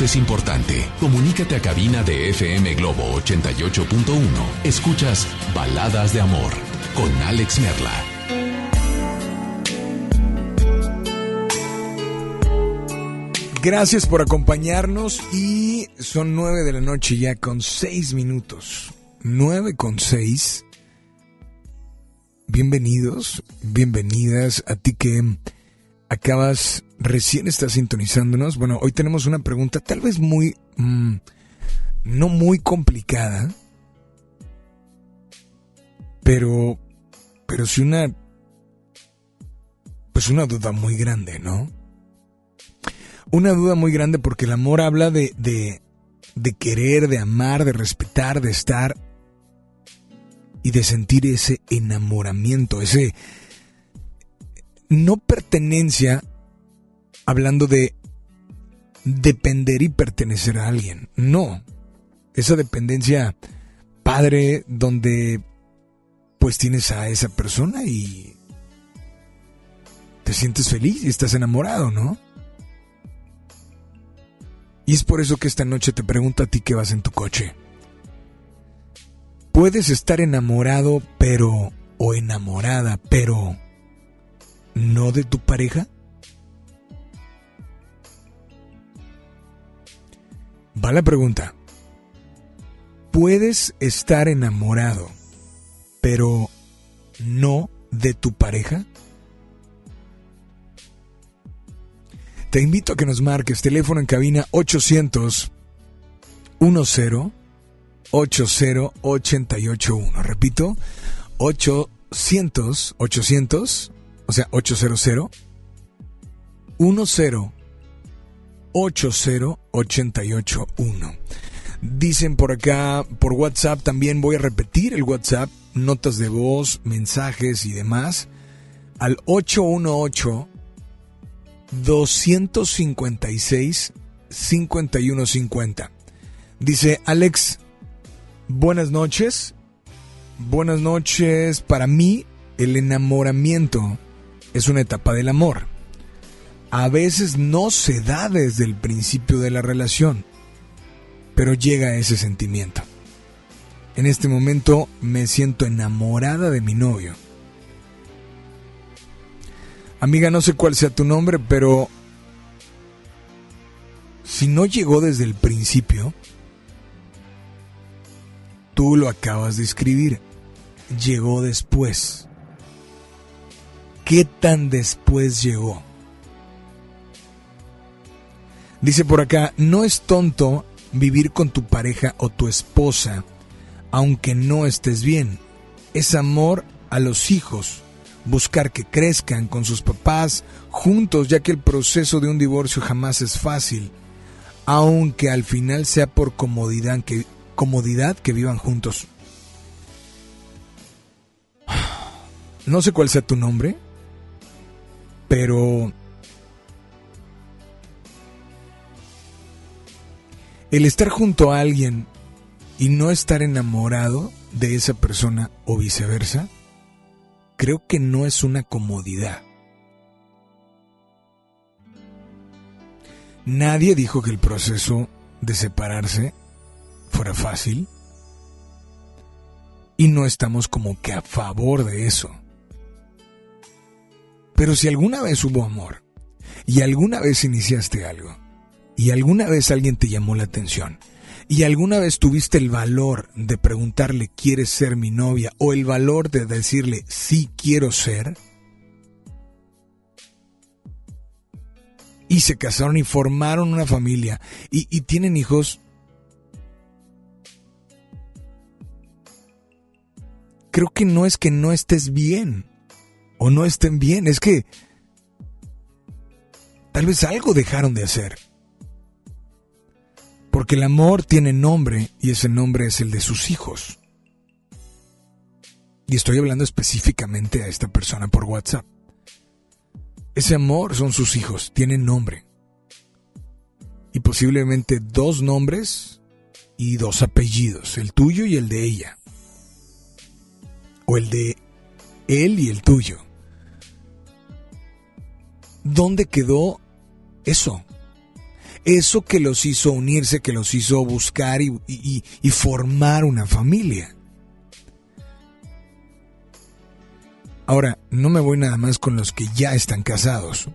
es
importante. Comunícate a cabina de FM Globo 88.1. Escuchas Baladas de Amor con Alex Merla.
Gracias por acompañarnos y son nueve de la noche ya con seis minutos. Nueve con seis. Bienvenidos, bienvenidas a ti que acabas, recién estás sintonizándonos. Bueno, hoy tenemos una pregunta tal vez muy, mm, no muy complicada, pero, pero sí una, pues una duda muy grande, ¿no? Una duda muy grande porque el amor habla de, de, de querer, de amar, de respetar, de estar y de sentir ese enamoramiento, ese no pertenencia, hablando de depender y pertenecer a alguien, no, esa dependencia padre donde pues tienes a esa persona y te sientes feliz y estás enamorado, ¿no? Y es por eso que esta noche te pregunto a ti que vas en tu coche. Puedes estar enamorado, pero... o enamorada, pero... ¿no de tu pareja? Va la pregunta. ¿Puedes estar enamorado, pero no de tu pareja? Te invito a que nos marques teléfono en cabina 800 10 80 881. Repito, 800 800, o sea, 800 10 80 881. Dicen por acá, por WhatsApp también voy a repetir el WhatsApp, notas de voz, mensajes y demás, al 818 256 5150. Dice Alex, buenas noches. Buenas noches. Para mí, el enamoramiento es una etapa del amor. A veces no se da desde el principio de la relación, pero llega ese sentimiento. En este momento me siento enamorada de mi novio. Amiga, no sé cuál sea tu nombre, pero si no llegó desde el principio, tú lo acabas de escribir. Llegó después. ¿Qué tan después llegó? Dice por acá, no es tonto vivir con tu pareja o tu esposa, aunque no estés bien. Es amor a los hijos, buscar que crezcan con sus papás juntos, ya que el proceso de un divorcio jamás es fácil, aunque al final sea por comodidad que, comodidad que vivan juntos. [SIGHS] No sé cuál sea tu nombre, pero el estar junto a alguien y no estar enamorado de esa persona o viceversa, creo que no es una comodidad. Nadie dijo que el proceso de separarse fuera fácil. y no estamos como que a favor de eso. Pero si alguna vez hubo amor y alguna vez iniciaste algo y alguna vez alguien te llamó la atención y alguna vez tuviste el valor de preguntarle ¿quieres ser mi novia? o el valor de decirle sí quiero ser, y se casaron y formaron una familia y, y tienen hijos, creo que no es que no estés bien o no estén bien, es que tal vez algo dejaron de hacer. Porque el amor tiene nombre y ese nombre es el de sus hijos. Y estoy hablando específicamente a esta persona por WhatsApp. Ese amor son sus hijos, tienen nombre. Y posiblemente dos nombres y dos apellidos, el tuyo y el de ella o el de él y el tuyo. ¿Dónde quedó eso? Eso que los hizo unirse, que los hizo buscar y, y formar una familia. Ahora, no me voy nada más con los que ya están casados,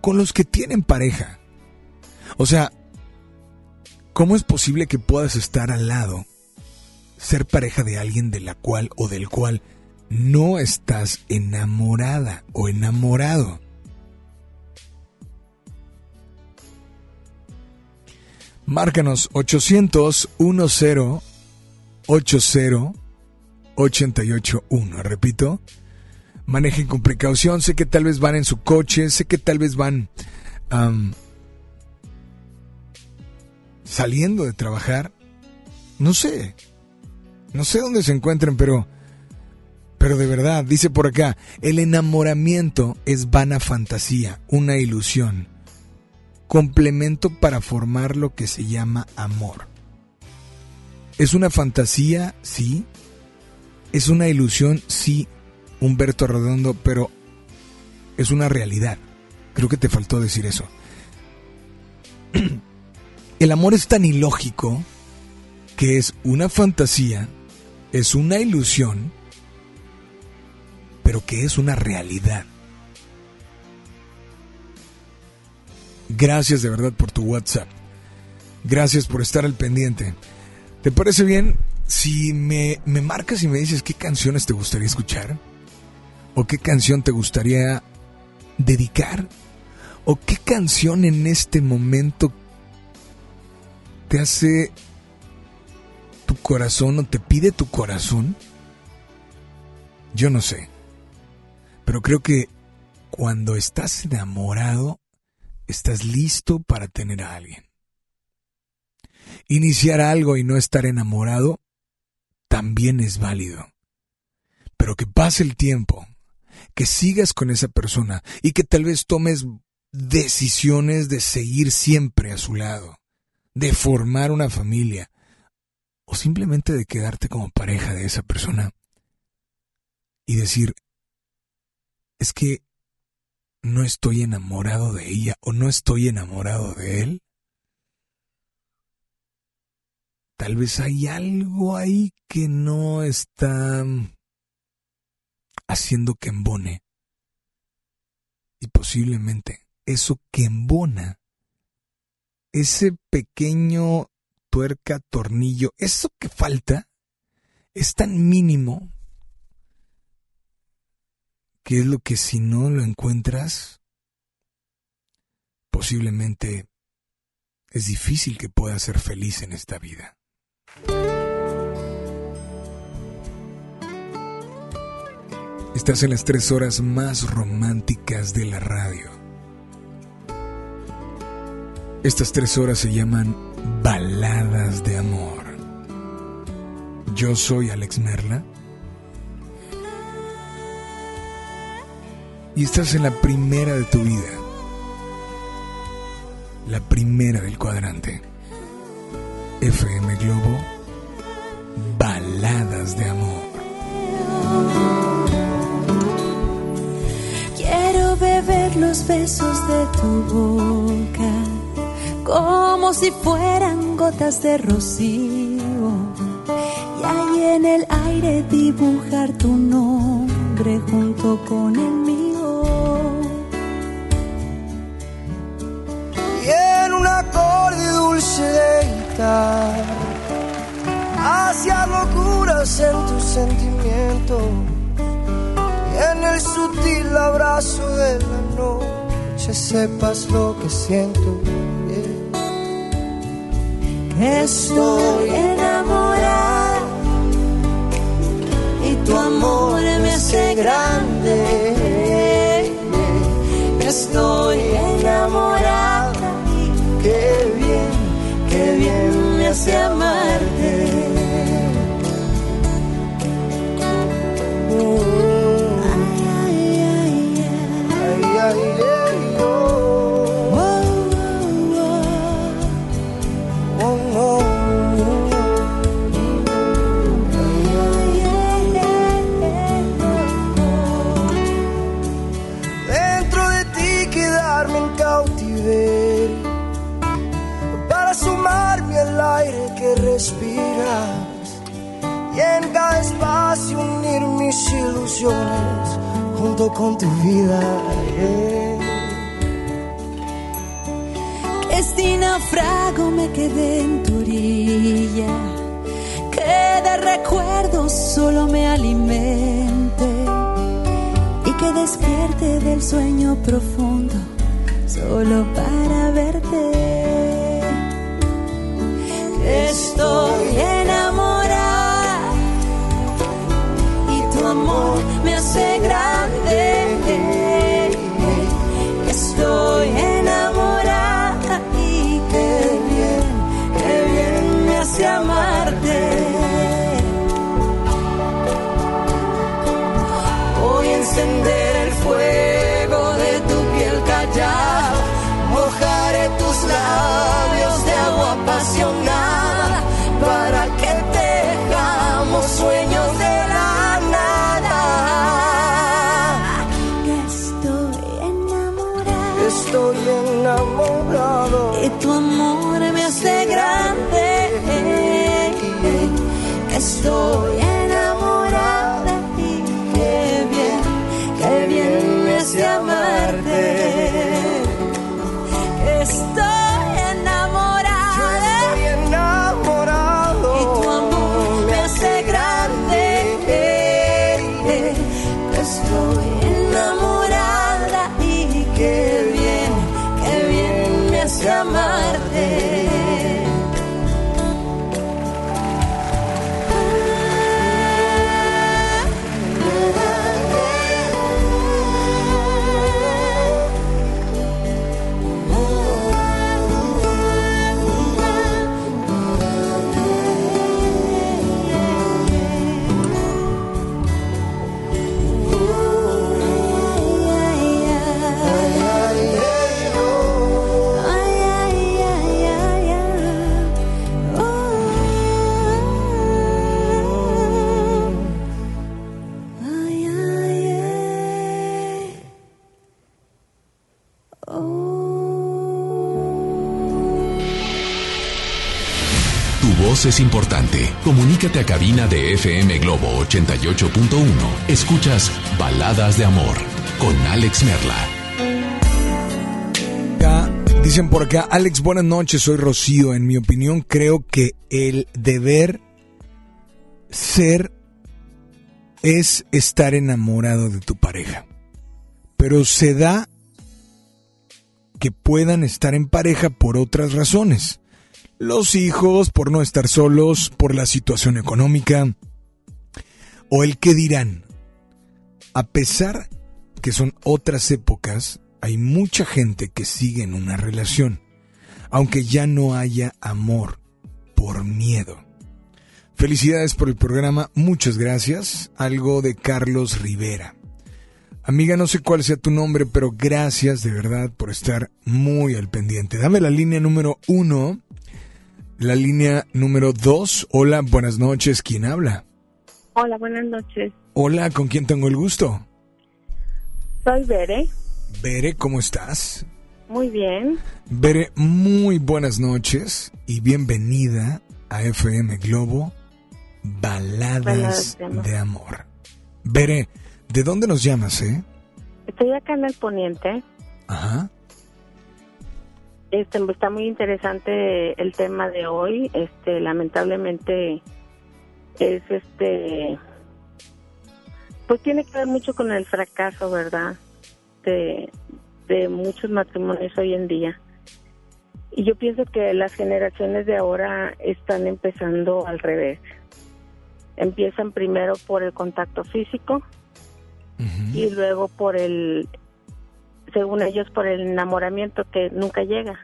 con los que tienen pareja. O sea, ¿cómo es posible que puedas estar al lado ser pareja de alguien de la cual o del cual no estás enamorada o enamorado. Márcanos 800 10 80 881. Repito, manejen con precaución. Sé que tal vez van en su coche, sé que tal vez van saliendo de trabajar. No sé, no sé dónde se encuentren, pero... Pero de verdad, dice por acá, el enamoramiento es vana fantasía, una ilusión, complemento para formar lo que se llama amor. ¿Es una fantasía? Sí. ¿Es una ilusión? Sí, Humberto Redondo, pero es una realidad. Creo que te faltó decir eso. [CLEARS THROAT] El amor es tan ilógico que es una fantasía es una ilusión, pero que es una realidad. Gracias de verdad por tu WhatsApp. Gracias por estar al pendiente. ¿Te parece bien si me, me marcas y me dices qué canciones te gustaría escuchar? ¿O qué canción te gustaría dedicar? ¿O qué canción en este momento te hace tu corazón o te pide tu corazón? Yo no sé. Pero creo que cuando estás enamorado, estás listo para tener a alguien. Iniciar algo y no estar enamorado también es válido. Pero que pase el tiempo, que sigas con esa persona y que tal vez tomes decisiones de seguir siempre a su lado, de formar una familia, o simplemente de quedarte como pareja de esa persona y decir, es que no estoy enamorado de ella o no estoy enamorado de él. Tal vez hay algo ahí que no está haciendo que embone. Y posiblemente eso que embona, ese pequeño tuerca, tornillo, eso que falta es tan mínimo que es lo que si no lo encuentras, posiblemente es difícil que puedas ser feliz en esta vida. Estás en las tres horas más románticas de la radio. Estas tres horas se llaman Baladas de Amor. Yo soy Alex Merla. Y estás en la primera de tu vida. La primera del cuadrante. FM Globo. Baladas de Amor.
Quiero beber los besos de tu boca como si fueran gotas de rocío. Y ahí en el aire dibujar tu nombre junto con el mío.
Acorde dulce de guitarra, hacia locuras en tu sentimiento. Y en el sutil abrazo de la noche sepas lo que siento.
Estoy enamorada y tu amor me hace grande. Estoy enamorada qué bien, qué bien me hace amarte.
Importante. Comunícate a cabina de FM Globo 88.1. Escuchas Baladas de Amor con Alex Merla.
Dicen por acá, Alex, buenas noches, soy Rocío. En mi opinión, creo que el deber ser es estar enamorado de tu pareja. Pero se da que puedan estar en pareja por otras razones. Los hijos, por no estar solos, por la situación económica, o el que dirán. A pesar que son otras épocas, hay mucha gente que sigue en una relación, aunque ya no haya amor, por miedo. Felicidades por el programa, muchas gracias. Algo de Carlos Rivera. Amiga, no sé cuál sea tu nombre, pero gracias de verdad por estar muy al pendiente. Dame la línea número uno, la línea número dos. Hola, buenas noches, ¿quién habla?
Hola, buenas noches.
Hola, ¿con quién tengo el gusto?
Soy Bere.
Bere, ¿cómo estás?
Muy bien.
Bere, muy buenas noches y bienvenida a FM Globo Baladas,
Baladas de amor.
Veré, ¿de dónde nos llamas, eh?
Estoy acá en el poniente.
Ajá.
Este, está muy interesante el tema de hoy. Este, lamentablemente es este, pues tiene que ver mucho con el fracaso, ¿verdad? De, de muchos matrimonios hoy en día. Y yo pienso que las generaciones de ahora están empezando al revés. Empiezan primero por el contacto físico y luego por el, según ellos, por el enamoramiento que nunca llega.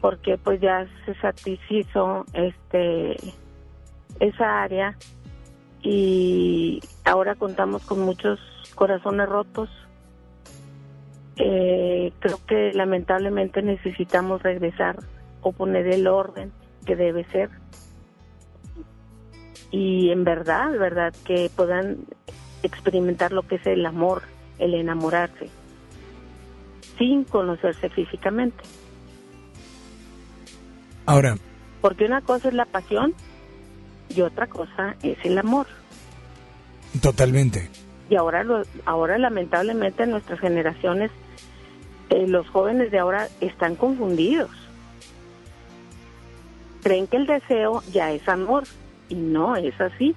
Porque pues ya se satisfizo este esa área y ahora contamos con muchos corazones rotos. Eh, creo que lamentablemente necesitamos regresar o poner el orden que debe ser. Y en verdad, verdad, que puedan experimentar lo que es el amor, el enamorarse, sin conocerse físicamente.
Ahora,
Porque una cosa es la pasión y otra cosa es el amor.
totalmente.
Y ahora, lo, ahora lamentablemente en nuestras generaciones, eh, los jóvenes de ahora están confundidos. Creen que el deseo ya es amor y no es así.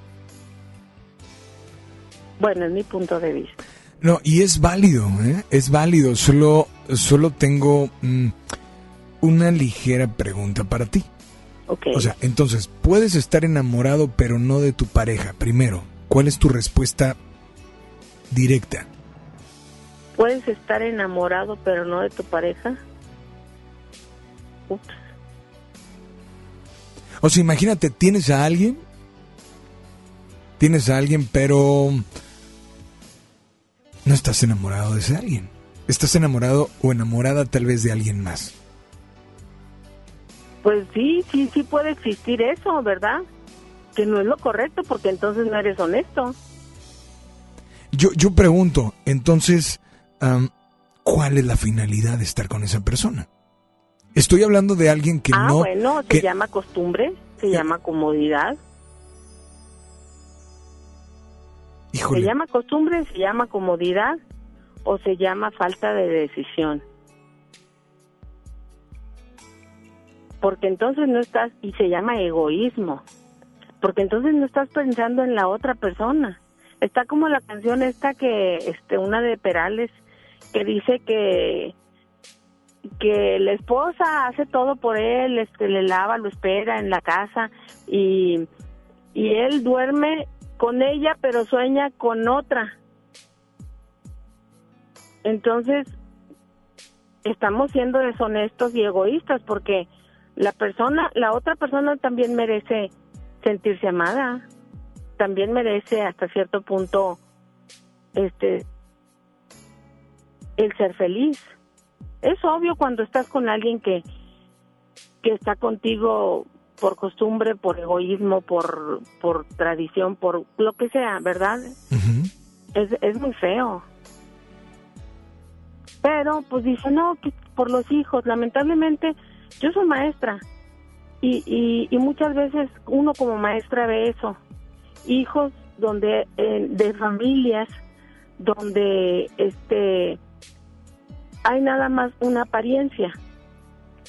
Bueno, es mi punto de vista.
No, y es válido, ¿eh? Es válido. Solo, solo tengo mm, una ligera pregunta para ti.
Ok.
O sea, entonces, puedes estar enamorado pero no de tu pareja. Primero, ¿cuál es tu respuesta directa?
Puedes estar enamorado pero no de tu pareja. Ups.
O sea, imagínate, tienes a alguien, tienes a alguien, pero no estás enamorado de ese alguien. Estás enamorado o enamorada tal vez de alguien más.
Pues sí, sí, sí puede existir eso, ¿verdad? Que no es lo correcto porque entonces no eres honesto.
Yo, yo pregunto, entonces, ¿cuál es la finalidad de estar con esa persona? Estoy hablando de alguien que
ah,
no...
bueno, se
que-
llama costumbre, se llama comodidad.
Híjole.
Se llama costumbre, se llama comodidad o se llama falta de decisión. Porque entonces no estás, y se llama egoísmo, porque entonces no estás pensando en la otra persona. Está como la canción esta que, este, una de Perales, que dice que que la esposa hace todo por él, este, le lava, lo espera en la casa y, y él duerme con ella pero sueña con otra. Entonces, estamos siendo deshonestos y egoístas porque la persona, la otra persona también merece sentirse amada, también merece hasta cierto punto este el ser feliz. Es obvio cuando estás con alguien que que está contigo por costumbre, por egoísmo, por por tradición, por lo que sea, ¿verdad? es, es muy feo. Pero pues dice, no, que por los hijos, lamentablemente yo soy maestra y, y, y muchas veces uno como maestra ve eso, hijos donde eh, de familias donde este hay nada más una apariencia.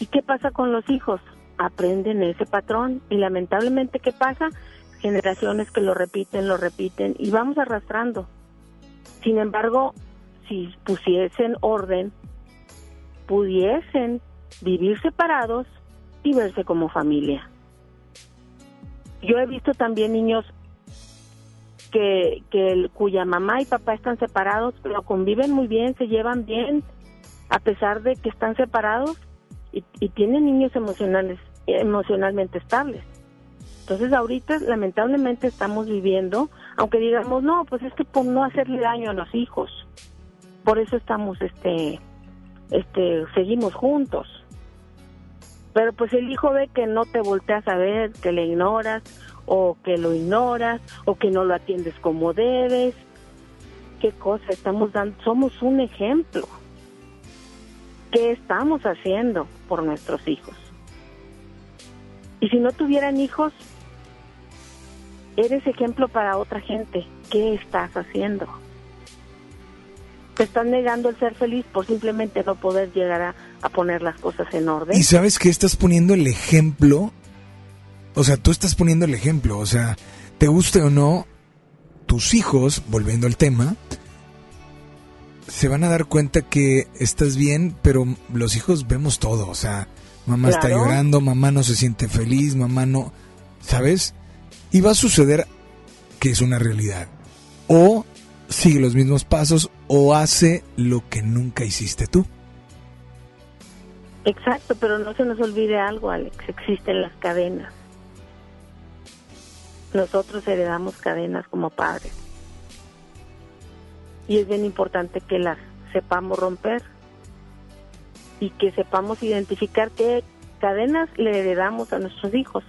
¿Y qué pasa con los hijos? Aprenden ese patrón y lamentablemente ¿qué pasa? Generaciones que lo repiten, lo repiten y vamos arrastrando. Sin embargo, si pusiesen orden, pudiesen vivir separados y verse como familia. Yo he visto también niños que, que el- cuya mamá y papá están separados, pero conviven muy bien, se llevan bien, a pesar de que están separados y, y tienen niños emocionales, emocionalmente estables. Entonces ahorita lamentablemente estamos viviendo, aunque digamos, no, pues es que por no hacerle daño a los hijos, por eso estamos, este, este, seguimos juntos. Pero pues el hijo ve que no te volteas a ver, que le ignoras, o que lo ignoras, o que no lo atiendes como debes. ¿Qué cosa estamos dando? Somos un ejemplo. ¿Qué estamos haciendo por nuestros hijos? Y si no tuvieran hijos, eres ejemplo para otra gente. ¿Qué estás haciendo? Te estás negando el ser feliz por simplemente no poder llegar a, a poner las cosas en orden.
Y sabes que estás poniendo el ejemplo, o sea, tú estás poniendo el ejemplo, o sea, te guste o no, tus hijos, volviendo al tema, se van a dar cuenta que estás bien, pero los hijos vemos todo, o sea, mamá está llorando, mamá no se siente feliz, mamá no, ¿sabes? Y va a suceder que es una realidad. O sigue los mismos pasos o hace lo que nunca hiciste tú.
Exacto, pero no se nos olvide algo, Alex. Existen las cadenas. Nosotros heredamos cadenas como padres. Y es bien importante que las sepamos romper y que sepamos identificar qué cadenas le heredamos a nuestros hijos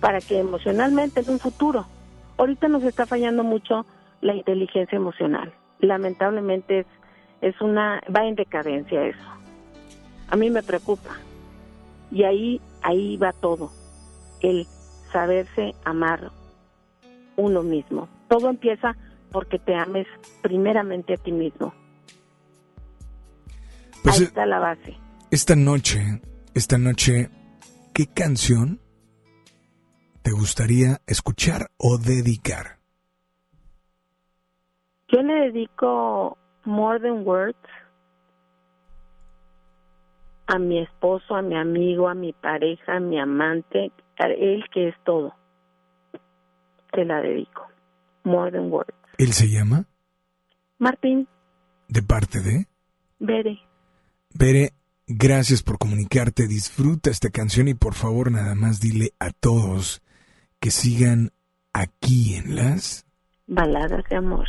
para que emocionalmente en un futuro, ahorita nos está fallando mucho la inteligencia emocional. Lamentablemente es, es una, va en decadencia eso a mí me preocupa. Y ahí, ahí va todo. El saberse amar uno mismo. Todo empieza porque te ames primeramente a ti mismo.
Pues,
ahí
eh,
está la base.
Esta noche, esta noche, ¿qué canción te gustaría escuchar o dedicar?
Yo le dedico More Than Words a mi esposo, a mi amigo, a mi pareja, a mi amante, a él que es todo. Te la dedico. More Than Words.
¿Él se llama?
Martín,
¿De parte de?
Bere.
Bere, gracias por comunicarte, disfruta esta canción y por favor nada más dile a todos que sigan aquí en las...
Baladas de amor.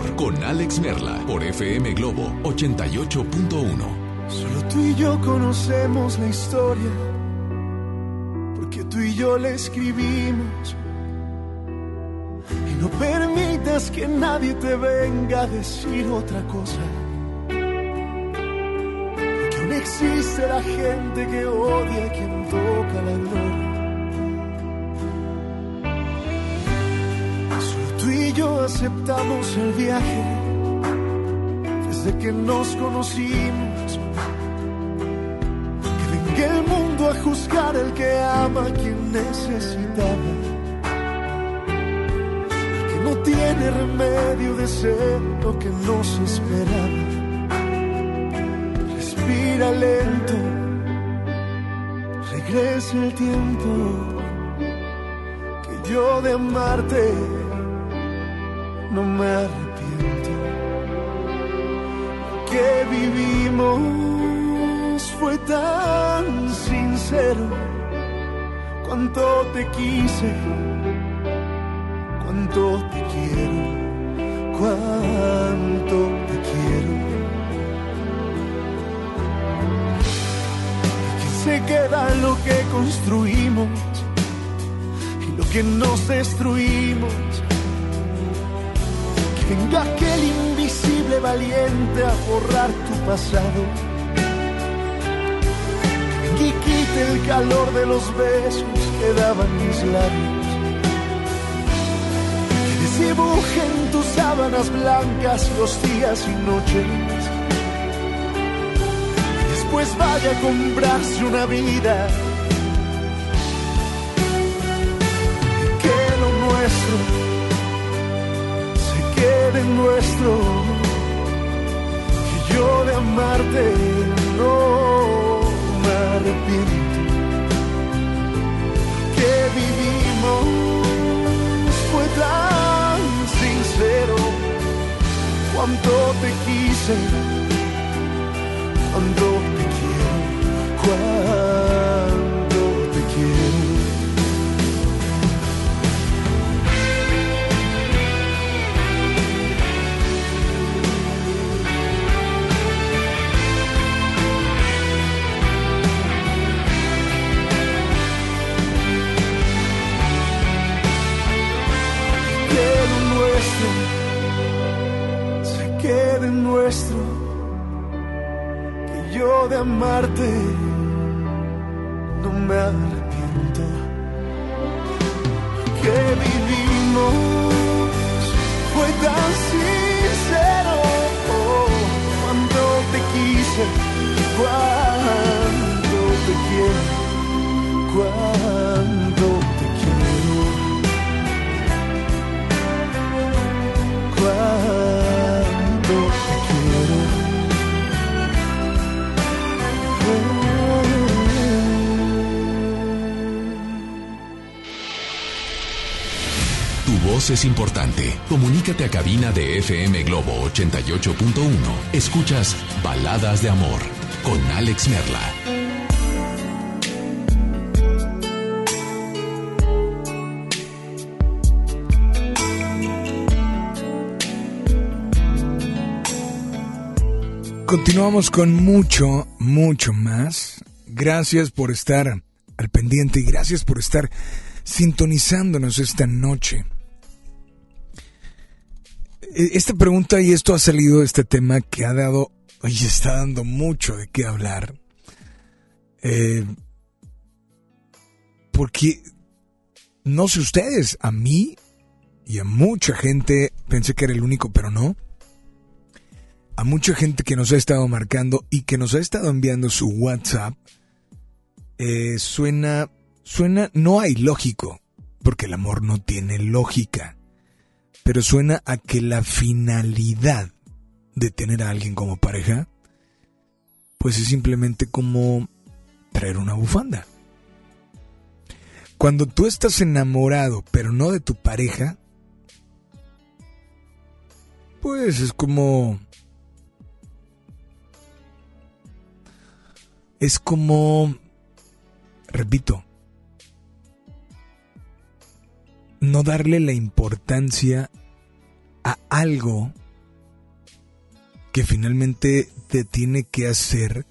Amor con Alex Merla por FM Globo 88.1.
Solo tú y yo conocemos la historia, porque tú y yo la escribimos. Y no permitas que nadie te venga a decir otra cosa. Porque aún existe la gente que odia a quien toca la gloria. Y yo aceptamos el viaje desde que nos conocimos. Que venga el mundo a juzgar el que ama a quien necesitaba. El que no tiene remedio de ser lo que nos esperaba. Respira lento, regresa el tiempo. Que yo de amarte no me arrepiento que vivimos fue tan sincero. Cuánto te quise, cuánto te quiero, cuánto te quiero. Y que se queda lo que construimos y lo que nos destruimos. Venga aquel invisible valiente a borrar tu pasado. Que quite el calor de los besos que daban mis labios. Que desdibuje en tus sábanas blancas los días y noches. Y después vaya a comprarse una vida. Y que lo nuestro nuestro. Que yo de amarte no me arrepiento. Que vivimos fue tan sincero. Cuánto te quise, cuánto te quiero, cuánto de amarte no me arrepiento, que vivimos fue tan sincero, cuando te quise, cuando te quiero,
es importante. Comunícate a cabina de FM Globo 88.1. Escuchas Baladas de Amor con Alex Merla.
Continuamos con mucho, mucho más. Gracias por estar al pendiente y gracias por estar sintonizándonos esta noche. E- Esta pregunta y esto ha salido este tema que ha dado y está dando mucho de qué hablar. Eh, porque no sé ustedes, a mí y a mucha gente pensé que era el único, pero no. a mucha gente que nos ha estado marcando y que nos ha estado enviando su WhatsApp, eh, suena, suena, no hay lógico, porque el amor no tiene lógica, pero suena a que la finalidad de tener a alguien como pareja, pues es simplemente como traer una bufanda. Cuando tú estás enamorado, pero no de tu pareja, pues es como... Es como... Repito. No darle la importancia a algo que finalmente te tiene que hacer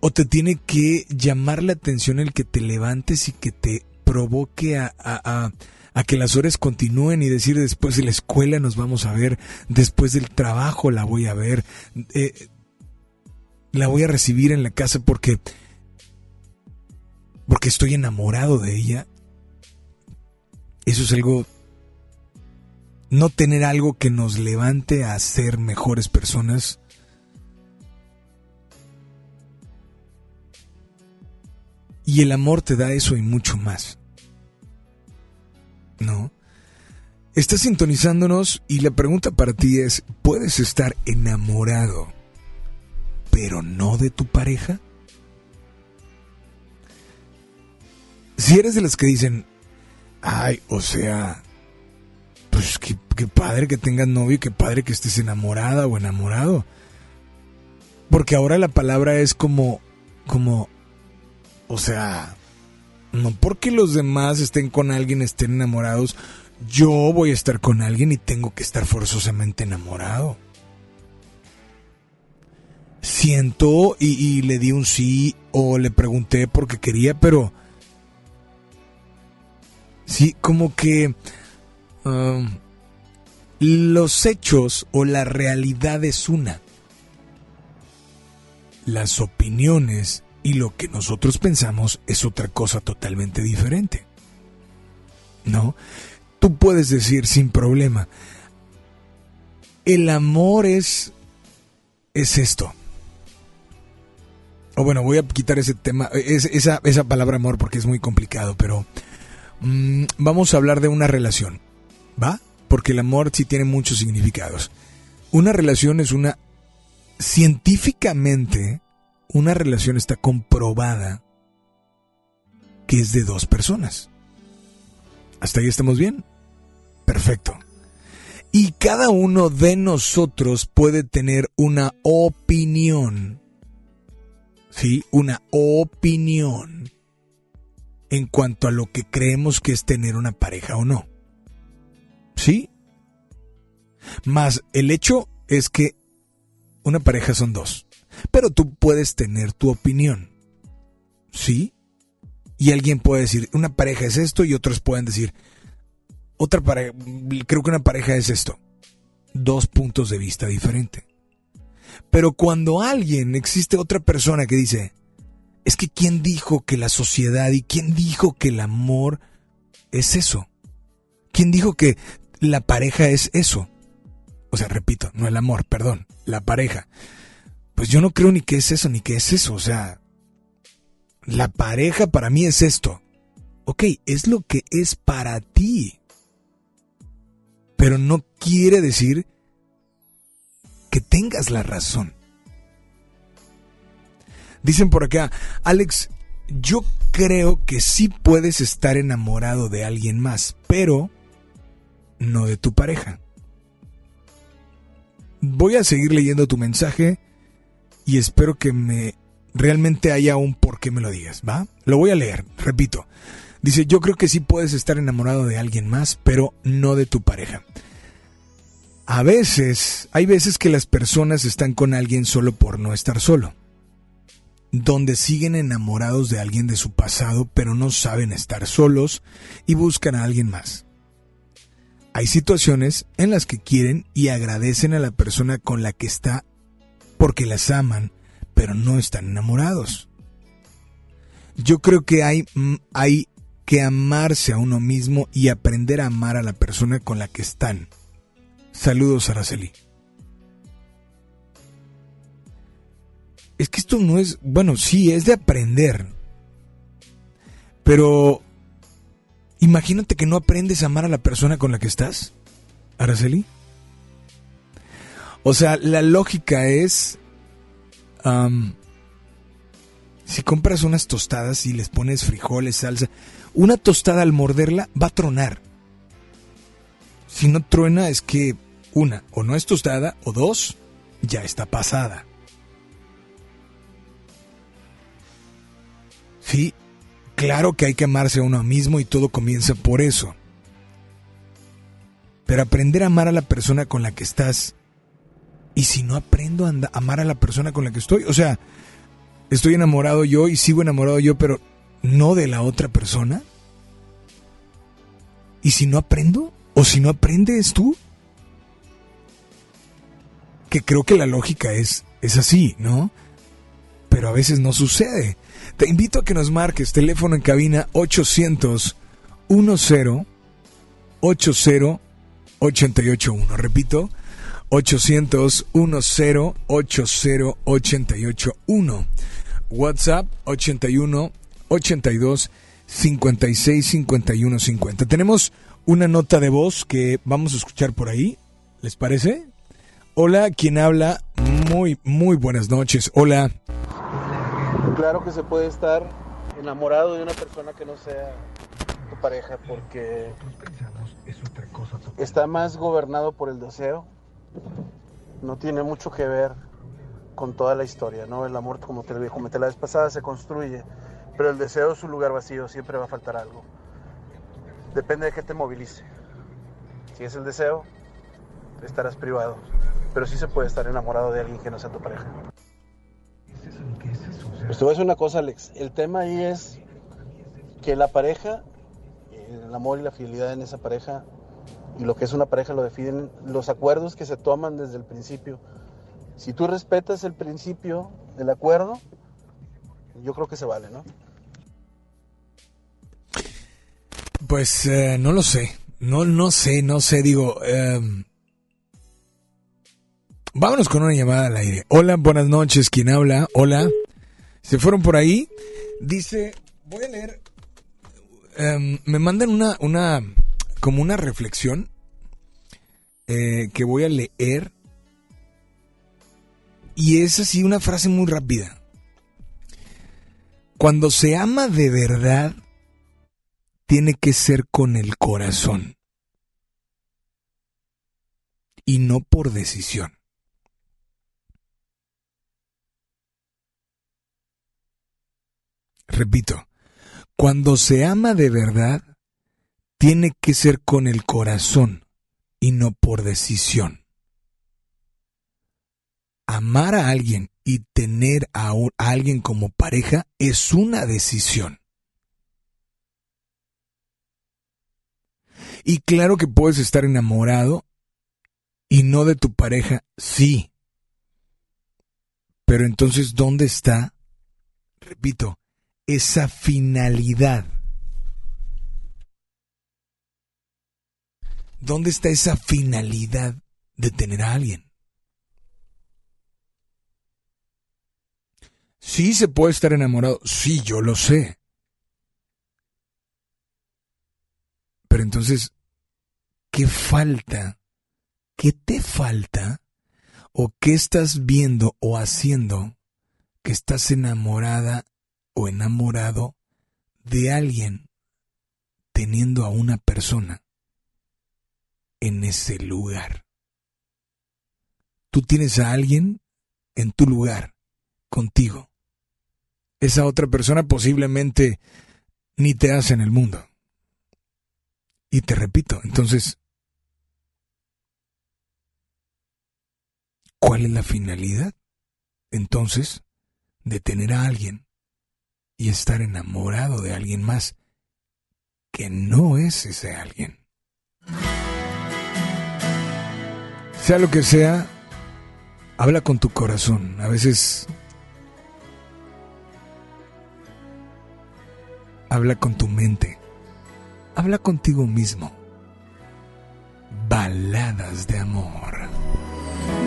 o te tiene que llamar la atención el que te levantes y que te provoque a, a, a, que las horas continúen y decir después de la escuela nos vamos a ver, después del trabajo la voy a ver, eh, la voy a recibir en la casa porque porque estoy enamorado de ella. Eso es algo no tener algo que nos levante a ser mejores personas. Y el amor te da eso y mucho más. ¿No? Estás sintonizándonos y la pregunta para ti es, ¿puedes estar enamorado pero no de tu pareja? Si eres de las que dicen, ay, o sea, pues qué, padre que tengas novio y qué padre que estés enamorada o enamorado. Porque ahora la palabra es como, como, o sea, no porque los demás estén con alguien, estén enamorados, yo voy a estar con alguien y tengo que estar forzosamente enamorado. Siento y, y le di un sí o le pregunté porque quería, pero... Sí, como que Los hechos o la realidad es una. Las opiniones y lo que nosotros pensamos es otra cosa totalmente diferente. ¿No? Tú puedes decir sin problema, el amor es es esto. O bueno, voy a quitar ese tema, esa, esa palabra amor porque es muy complicado, pero mm, vamos a hablar de una relación. ¿Va? Porque el amor sí tiene muchos significados. Una relación es una... Científicamente, una relación está comprobada que es de dos personas. ¿Hasta ahí estamos bien? Perfecto. Y cada uno de nosotros puede tener una opinión. ¿Sí? Una opinión en cuanto a lo que creemos que es tener una pareja o no. ¿Sí? Más el hecho es que una pareja son dos. Pero tú puedes tener tu opinión. ¿Sí? Y alguien puede decir, una pareja es esto y otros pueden decir, otra pareja, creo que una pareja es esto. Dos puntos de vista diferentes. Pero cuando alguien, existe otra persona que dice, es que ¿quién dijo que la sociedad y quién dijo que el amor es eso? ¿Quién dijo que la pareja es eso. O sea, repito, no el amor, perdón, la pareja. Pues yo no creo ni que es eso, ni que es eso. O sea, la pareja para mí es esto. Ok, es lo que es para ti. Pero no quiere decir que tengas la razón. Dicen por acá, Alex, yo creo que sí puedes estar enamorado de alguien más, pero no de tu pareja. Voy a seguir leyendo tu mensaje y espero que me realmente haya un por qué me lo digas, ¿va? Lo voy a leer, repito. Dice, yo creo que sí puedes estar enamorado de alguien más, pero no de tu pareja. A veces, hay veces que las personas están con alguien solo por no estar solo. Donde siguen enamorados de alguien de su pasado, pero no saben estar solos y buscan a alguien más. Hay situaciones en las que quieren y agradecen a la persona con la que está porque las aman, pero no están enamorados. Yo creo que hay, mm, hay que amarse a uno mismo y aprender a amar a la persona con la que están. Saludos, Araceli. Es que esto no es, bueno, sí, es de aprender. Pero imagínate que no aprendes a amar a la persona con la que estás, Araceli. O sea, la lógica es, si compras unas tostadas y les pones frijoles, salsa, una tostada al morderla va a tronar. Si no truena es que una, o no es tostada, o dos, ya está pasada. Sí, claro que hay que amarse a uno mismo y todo comienza por eso. Pero aprender a amar a la persona con la que estás. Y si no aprendo a amar a la persona con la que estoy, o sea, estoy enamorado yo y sigo enamorado yo, pero no de la otra persona. ¿Y si no aprendo? ¿O si no aprendes tú? Que creo que la lógica es, es así, ¿no? Pero a veces no sucede. Te invito a que nos marques teléfono en cabina 800 10 80 881. Repito, 800 10 80 881. WhatsApp 81 82 56 51 50. Tenemos una nota de voz que vamos a escuchar por ahí. ¿Les parece? Hola, ¿quién habla? Muy, muy buenas noches. Hola.
Claro que se puede estar enamorado de una persona que no sea tu pareja porque está más gobernado por el deseo. No tiene mucho que ver con toda la historia, ¿no? El amor, como te lo dije, comenté la vez pasada, se construye, pero el deseo es un lugar vacío, siempre va a faltar algo. Depende de qué te movilice. Si es el deseo, estarás privado, pero sí se puede estar enamorado de alguien que no sea tu pareja. Pues te voy a decir una cosa, Alex. El tema ahí es que la pareja, el amor y la fidelidad en esa pareja y lo que es una pareja lo definen los acuerdos que se toman desde el principio. Si tú respetas el principio del acuerdo, yo creo que se vale, ¿no?
Pues eh, no lo sé. No, no sé, no sé. Digo, em, vámonos con una llamada al aire. Hola, buenas noches. ¿Quién habla? Hola. Se fueron por ahí. Dice, voy a leer. em, me mandan una, una, como una reflexión eh, que voy a leer. Y es así una frase muy rápida. Cuando se ama de verdad, tiene que ser con el corazón y no por decisión. Repito, cuando se ama de verdad, tiene que ser con el corazón y no por decisión. Amar a alguien y tener a, alguien como pareja es una decisión. Y claro que puedes estar enamorado y no de tu pareja, sí. Pero entonces, ¿dónde está, repito, esa finalidad? ¿Dónde está esa finalidad de tener a alguien? Sí se puede estar enamorado, sí, yo lo sé. Pero entonces, ¿qué falta? ¿Qué te falta? ¿O qué estás viendo o haciendo que estás enamorada o enamorado de alguien teniendo a una persona en ese lugar? Tú tienes a alguien en tu lugar, contigo. Esa otra persona posiblemente ni te hace en el mundo. Y te repito, entonces, ¿cuál es la finalidad? Entonces, de tener a alguien y estar enamorado de alguien más que no es ese alguien. Sea lo que sea, habla con tu corazón. A veces habla con tu mente. Habla contigo mismo. Baladas de amor.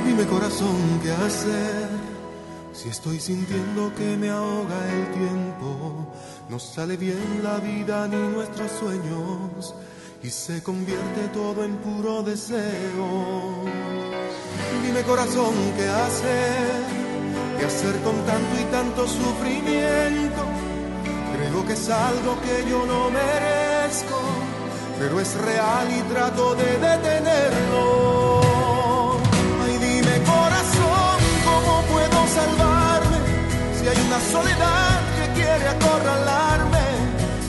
Dime corazón qué hacer Si estoy sintiendo que me ahoga el tiempo, no sale bien la vida ni nuestros sueños y se convierte todo en puro deseo. Dime corazón, ¿qué hacer? ¿Qué hacer con tanto y tanto sufrimiento? Creo que es algo que yo no merezco, pero es real y trato de detenerlo. Soledad que quiere acorralarme,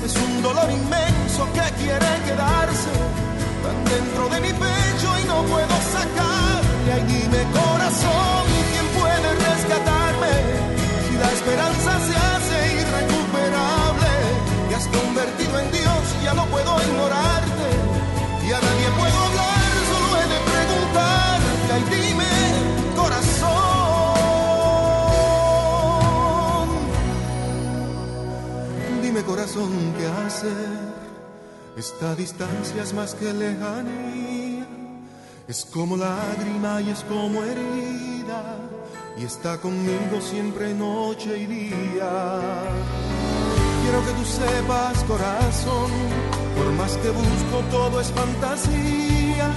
es un dolor inmenso que quiere quedarse tan dentro de mi pecho y no puedo sacarle. Ay, dime corazón, Distancia es más que lejanía, es como lágrima y es como herida, y está conmigo siempre noche y día. Quiero que tú sepas, corazón, por más que busco todo es fantasía,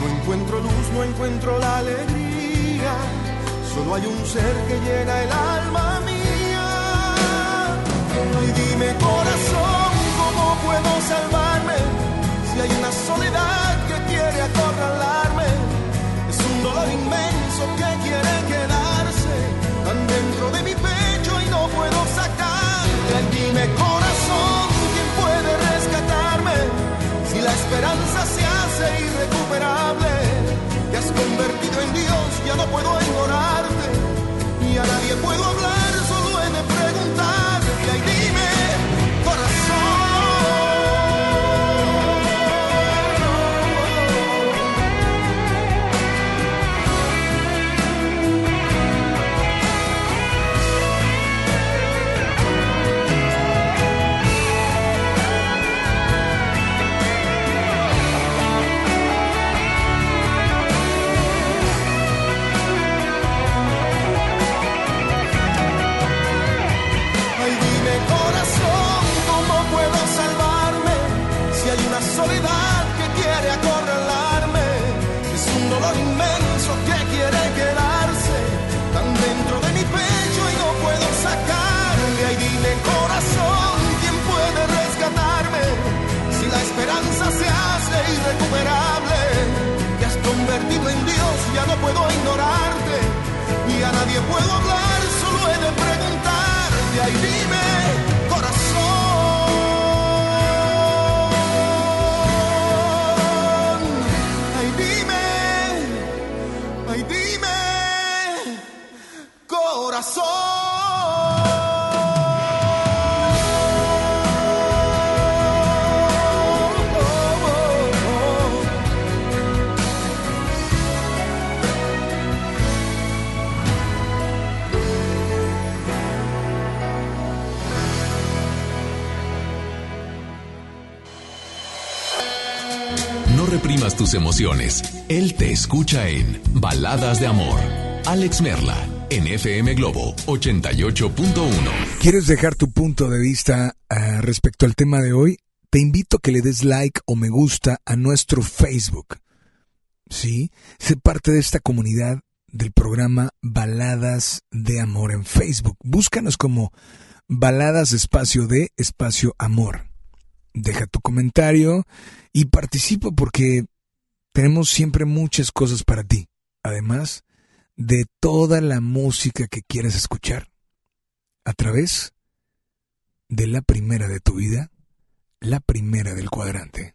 no encuentro luz, no encuentro la alegría, solo hay un ser que llena el alma mía. Ay, dime corazón, ¿cómo puedo salvarme? Hay una soledad que quiere acorralarme, es un dolor inmenso que quiere quedarse tan dentro de mi pecho y no puedo sacarle. Ay, dime corazón, ¿quién puede rescatarme? Si la esperanza se hace irrecuperable, te has convertido en Dios, ya no puedo ignorarte y a nadie puedo hablar, solo he de preguntarte. Preguntarte. Ay,
tus emociones. Él te escucha en Baladas de Amor. Alex Merla, en FM Globo 88.1.
¿Quieres dejar tu punto de vista ah, respecto al tema de hoy? Te invito a que le des like o me gusta a nuestro Facebook. Sí, sé parte de esta comunidad del programa Baladas de Amor en Facebook. Búscanos como Baladas Espacio de Espacio Amor. Deja tu comentario y participa porque tenemos siempre muchas cosas para ti. Además de toda la música que quieres escuchar a través de la primera de tu vida, la primera del cuadrante.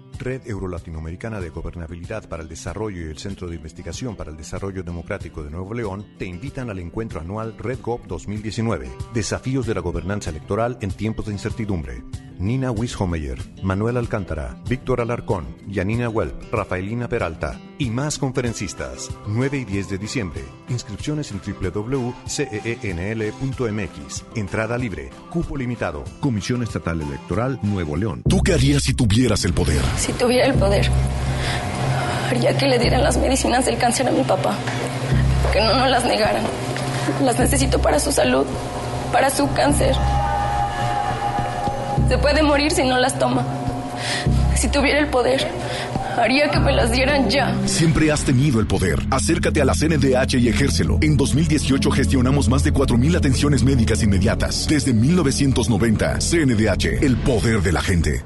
Red Eurolatinoamericana de Gobernabilidad para el Desarrollo y el Centro de Investigación para el Desarrollo Democrático de Nuevo León te invitan al encuentro anual RedGov 2019, Desafíos de la Gobernanza Electoral en tiempos de incertidumbre. Nina Wishomeyer, Manuel Alcántara, Víctor Alarcón, Yanina Welp, Rafaelina Peralta y más conferencistas. 9 y 10 de diciembre. Inscripciones en www.ceenl.mx. Entrada libre. Cupo limitado. Comisión Estatal Electoral Nuevo León.
¿Tú qué harías si tuvieras el poder?
Si tuviera el poder, haría que le dieran las medicinas del cáncer a mi papá. Que no nos las negaran. Las necesito para su salud, para su cáncer. Se puede morir si no las toma. Si tuviera el poder, haría que me las dieran ya.
Siempre has tenido el poder. Acércate a la CNDH y ejércelo. En 2018 gestionamos más de 4.000 atenciones médicas inmediatas. Desde 1990, CNDH, el poder de la gente.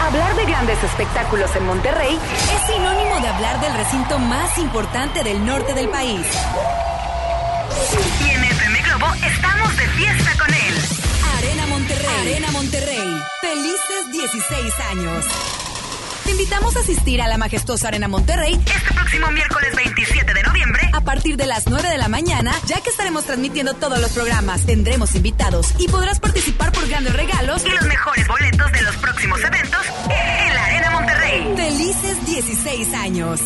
Hablar de grandes espectáculos en Monterrey es sinónimo de hablar del recinto más importante del norte del país. Y en FM Globo estamos de fiesta con él. Arena Monterrey. Arena Monterrey. Felices 16 años. Invitamos a asistir a la majestuosa Arena Monterrey este próximo miércoles 27 de noviembre a partir de las 9 de la mañana, ya que estaremos transmitiendo todos los programas, tendremos invitados y podrás participar por grandes regalos y los mejores boletos de los próximos eventos en la Arena Monterrey. Felices 16 años.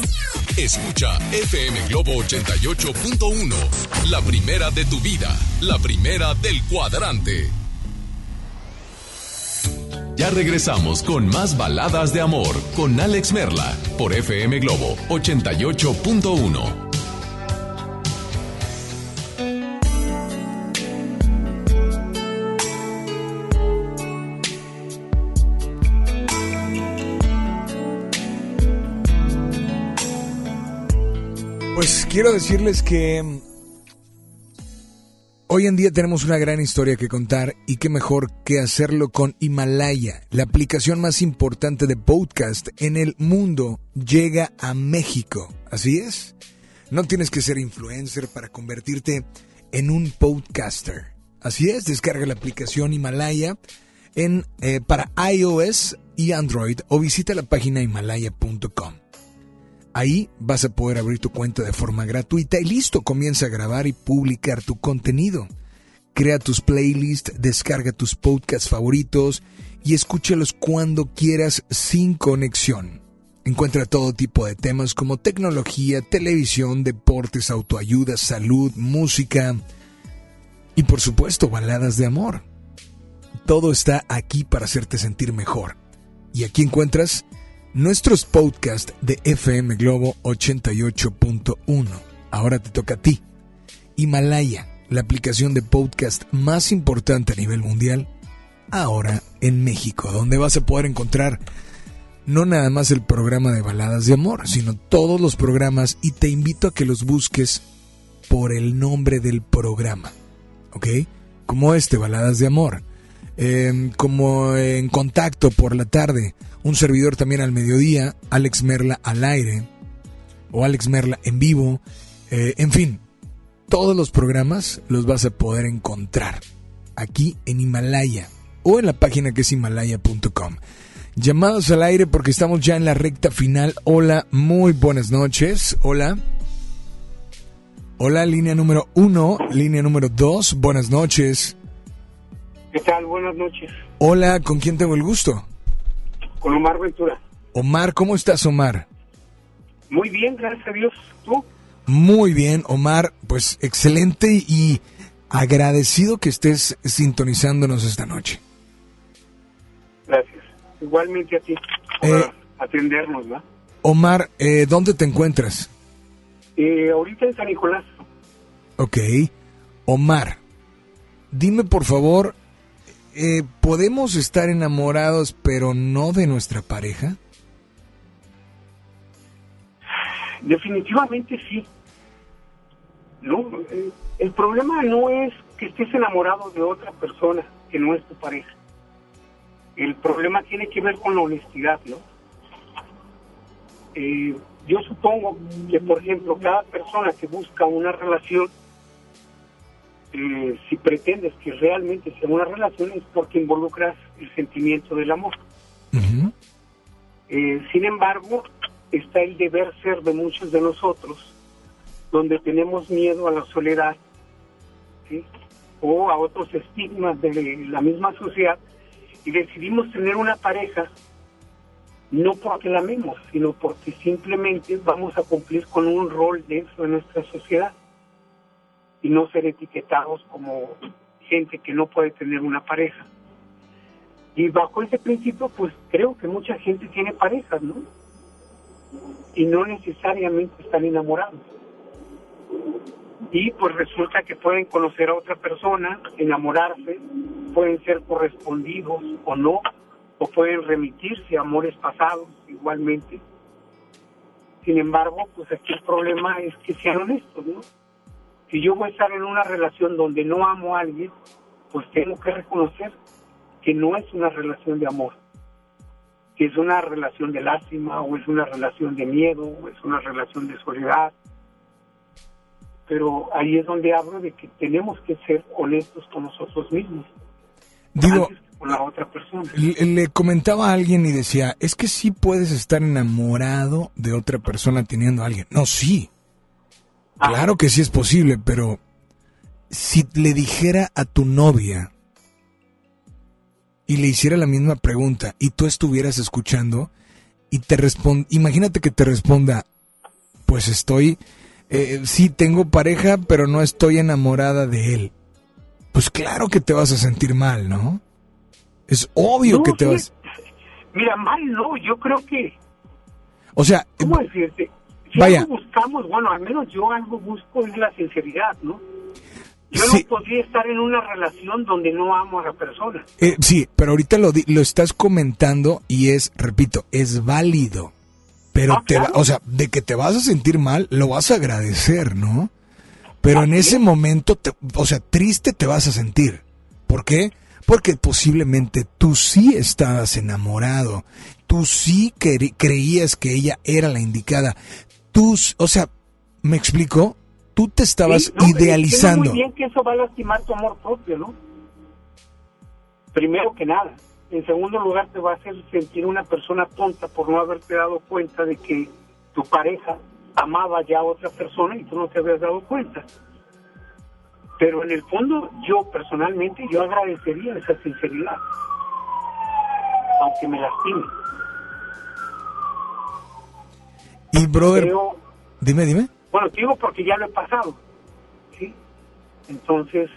Escucha FM Globo 88.1, la primera de tu vida, la primera del cuadrante. Ya regresamos con más baladas de amor con Alex Merla por FM Globo 88.1.
Pues quiero decirles que hoy en día tenemos una gran historia que contar y qué mejor que hacerlo con Himalaya, la aplicación más importante de podcast en el mundo, llega a México. Así es. No tienes que ser influencer para convertirte en un podcaster. Así es, descarga la aplicación Himalaya en, eh, para iOS y Android o visita la página himalaya.com. Ahí vas a poder abrir tu cuenta de forma gratuita y listo, comienza a grabar y publicar tu contenido. Crea tus playlists, descarga tus podcasts favoritos y escúchalos cuando quieras sin conexión. Encuentra todo tipo de temas como tecnología, televisión, deportes, autoayuda, salud, música y por supuesto baladas de amor. Todo está aquí para hacerte sentir mejor. Y aquí encuentras nuestros podcasts de FM Globo 88.1. Ahora te toca a ti. Himalaya, la aplicación de podcast más importante a nivel mundial, ahora en México, donde vas a poder encontrar no nada más el programa de baladas de amor, sino todos los programas y te invito a que los busques por el nombre del programa, ¿ok? Como este, Baladas de Amor, em, como en contacto por la tarde, un servidor también al mediodía, Alex Merla al aire, o Alex Merla en vivo, eh, en fin, todos los programas los vas a poder encontrar aquí en Himalaya o en la página que es himalaya.com. Llamados al aire porque estamos ya en la recta final. Hola, muy buenas noches. Hola. Hola, línea número uno, línea número dos, buenas noches.
¿Qué tal? Buenas noches.
Hola, ¿con quién tengo el gusto?
Con Omar Ventura.
Omar, ¿cómo estás, Omar?
Muy bien, gracias a Dios. ¿Tú?
Muy bien, Omar, pues excelente y agradecido que estés sintonizándonos esta noche.
Gracias. Igualmente a ti por
Eh,
atendernos, ¿va?
Omar, eh, ¿dónde te encuentras?
Eh, ahorita en San Nicolás.
Ok. Omar, dime por favor, eh, ¿podemos estar enamorados pero no de nuestra pareja?
Definitivamente sí. No, eh, el problema no es que estés enamorado de otra persona que no es tu pareja. El problema tiene que ver con la honestidad, ¿no? Eh, yo supongo que, por ejemplo, cada persona que busca una relación, eh, si pretendes que realmente sea una relación, es porque involucras el sentimiento del amor. Eh, sin embargo, está el deber ser de muchos de nosotros, donde tenemos miedo a la soledad, ¿sí? o a otros estigmas de la misma sociedad, y decidimos tener una pareja no porque la amemos, sino porque simplemente vamos a cumplir con un rol dentro de nuestra sociedad y no ser etiquetados como gente que no puede tener una pareja. Y bajo ese principio, pues creo que mucha gente tiene parejas, ¿no? Y no necesariamente están enamorados. Y pues resulta que pueden conocer a otra persona, enamorarse, pueden ser correspondidos o no, o pueden remitirse a amores pasados igualmente. Sin embargo, pues aquí el problema es que sean honestos, ¿no? Si yo voy a estar en una relación donde no amo a alguien, pues tengo que reconocer que no es una relación de amor, que es una relación de lástima, o es una relación de miedo, o es una relación de soledad. Pero ahí es donde hablo de que tenemos que ser honestos con nosotros mismos,
Digo,
antes que con la otra persona.
le, le comentaba a alguien y decía, es que sí puedes estar enamorado de otra persona teniendo a alguien. No, sí. Claro que sí es posible, pero si le dijera a tu novia y le hiciera la misma pregunta y tú estuvieras escuchando y te responde, imagínate que te responda, pues estoy, eh, sí tengo pareja, pero no estoy enamorada de él. Pues claro que te vas a sentir mal, ¿no? Es obvio
No,
que te
sí,
vas...
Mira, mal no, yo creo que,
O sea,
¿cómo decirte? Si
Vaya.
algo buscamos, bueno, al menos yo algo busco es la sinceridad, ¿no? Yo
Sí.
no podría estar en una relación donde no amo a la persona.
Eh, sí, pero ahorita lo, lo estás comentando y es, repito, es válido. Pero
Ah,
te va-
claro.
o sea, de que te vas a sentir mal, lo vas a agradecer, ¿no? Pero en ese momento, te- o sea, triste te vas a sentir. ¿Por qué? Porque posiblemente tú sí estabas enamorado, tú sí cre- creías que ella era la indicada. Tú, o sea, ¿me explico? Tú te estabas
Sí, no,
idealizando.
muy bien que eso va a lastimar tu amor propio, ¿no? Primero que nada. En segundo lugar, te va a hacer sentir una persona tonta por no haberte dado cuenta de que tu pareja amaba ya a otra persona y tú no te habías dado cuenta. Pero en el fondo, yo personalmente, yo agradecería esa sinceridad, aunque me lastime.
Y brother,
Creo-
dime, dime.
bueno, te digo porque ya lo he pasado, ¿sí? Entonces,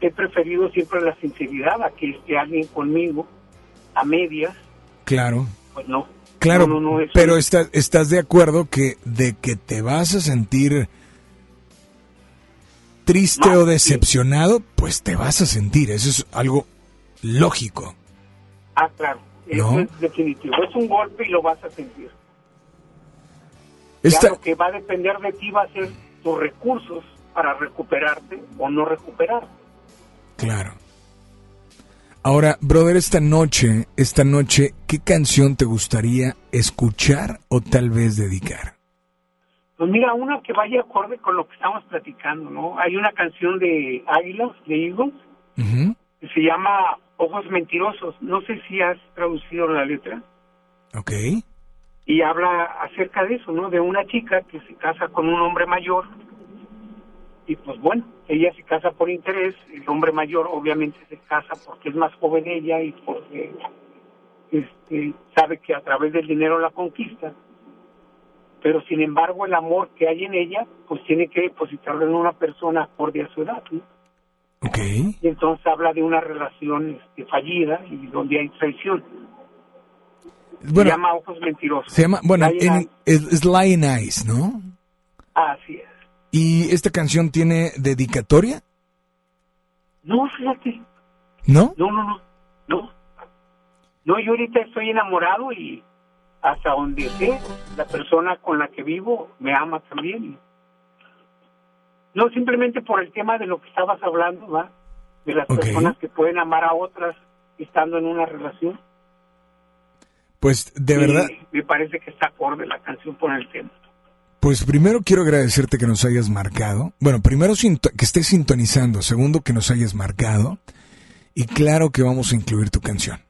he preferido siempre la sinceridad a que esté alguien conmigo a medias,
Claro,
pues no.
claro,
No, no, no,
pero está- estás de acuerdo que de que te vas a sentir triste o
sí.
decepcionado, pues te vas a sentir, eso es algo lógico.
Ah, claro, eso
¿No?
es definitivo. Es un golpe y lo vas a sentir.
Esta-
Ya lo que va a depender de ti va a ser tus recursos para recuperarte o no recuperarte.
Claro. Ahora, brother, esta noche, esta noche, ¿qué canción te gustaría escuchar o tal vez dedicar?
Pues mira, una que vaya acorde con lo que estamos platicando, ¿no? Hay una canción de Águilas, de Eagles, que se llama Ojos Mentirosos. No sé si has traducido la letra.
Ok.
Y habla acerca de eso, ¿no? De una chica que se casa con un hombre mayor. Y pues bueno, ella se casa por interés. El hombre mayor obviamente se casa porque es más joven ella y porque este, sabe que a través del dinero la conquista. Pero sin embargo el amor que hay en ella, pues tiene que depositarlo en una persona acorde a su edad, ¿no?
Ok.
Y entonces habla de una relación este, fallida y donde hay traición.
Bueno,
se llama Ojos Mentirosos.
Se llama, bueno, en, es, es Lying Eyes, ¿no?
Así es.
¿Y esta canción tiene dedicatoria?
No, fíjate.
¿No?
No, no, no. No. No, yo ahorita estoy enamorado y hasta donde sé, la persona con la que vivo me ama también. No simplemente por el tema de lo que estabas hablando, ¿va? De las personas que pueden amar a otras estando en una relación.
Pues de
Y
verdad,
Me parece que está acorde la canción por el tema.
pues primero quiero agradecerte que nos hayas marcado. Bueno, primero que estés sintonizando, segundo que nos hayas marcado y claro que vamos a incluir tu canción.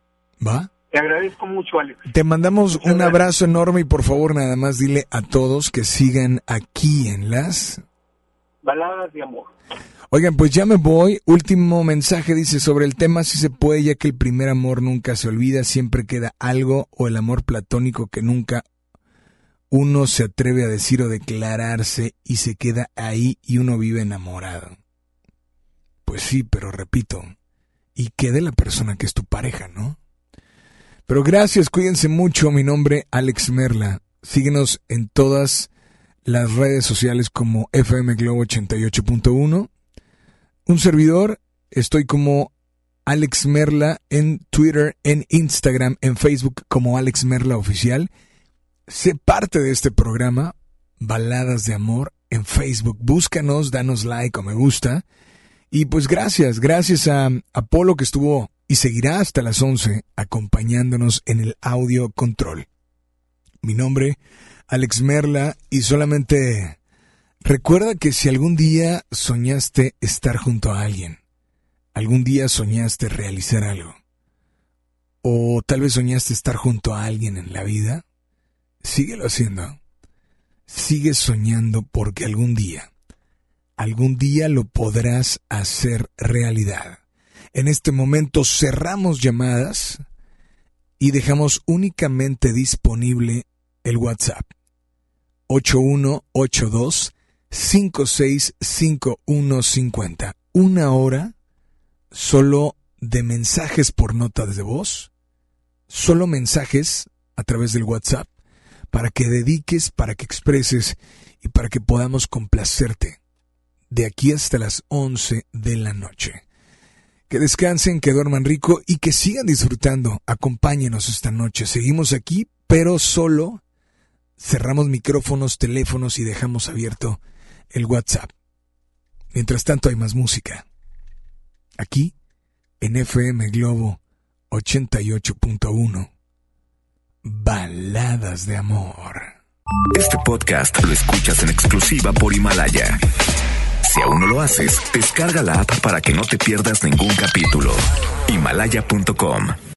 ¿Va?
Te agradezco mucho, Alex.
Te mandamos un abrazo enorme y por favor nada más dile a todos que sigan aquí en las...
Baladas de amor.
Oigan, pues ya me voy. Último mensaje dice sobre el tema si se puede, ya que el primer amor nunca se olvida, siempre queda algo o el amor platónico que nunca uno se atreve a decir o declararse y se queda ahí y uno vive enamorado. Pues sí, pero repito, y quede la persona que es tu pareja, ¿no? Pero gracias, cuídense mucho. Mi nombre Alex Merla. Síguenos en todas las redes sociales como FM Globo 88.1. Un servidor, estoy como Alex Merla en Twitter, en Instagram, en Facebook como Alex Merla Oficial. Sé parte de este programa, Baladas de Amor, en Facebook. Búscanos, danos like o me gusta. Y pues gracias, gracias a Apolo que estuvo y seguirá hasta las 11 acompañándonos en el audio control. Mi nombre, Alex Merla, y solamente recuerda que si algún día soñaste estar junto a alguien, algún día soñaste realizar algo, o tal vez soñaste estar junto a alguien en la vida, síguelo haciendo. Sigue soñando porque algún día, algún día lo podrás hacer realidad. En este momento cerramos llamadas y dejamos únicamente disponible el WhatsApp 8182 565150. Una hora solo de mensajes por nota de voz, solo mensajes a través del WhatsApp para que dediques, para que expreses y para que podamos complacerte de aquí hasta las 11 de la noche. Que descansen, que duerman rico y que sigan disfrutando. Acompáñenos esta noche. Seguimos aquí, pero solo cerramos micrófonos, teléfonos y dejamos abierto el WhatsApp. Mientras tanto hay más música. Aquí, en FM Globo 88.1. Baladas de amor.
Este podcast lo escuchas en exclusiva por Himalaya. Si aún no lo haces, descarga la app para que no te pierdas ningún capítulo. Himalaya.com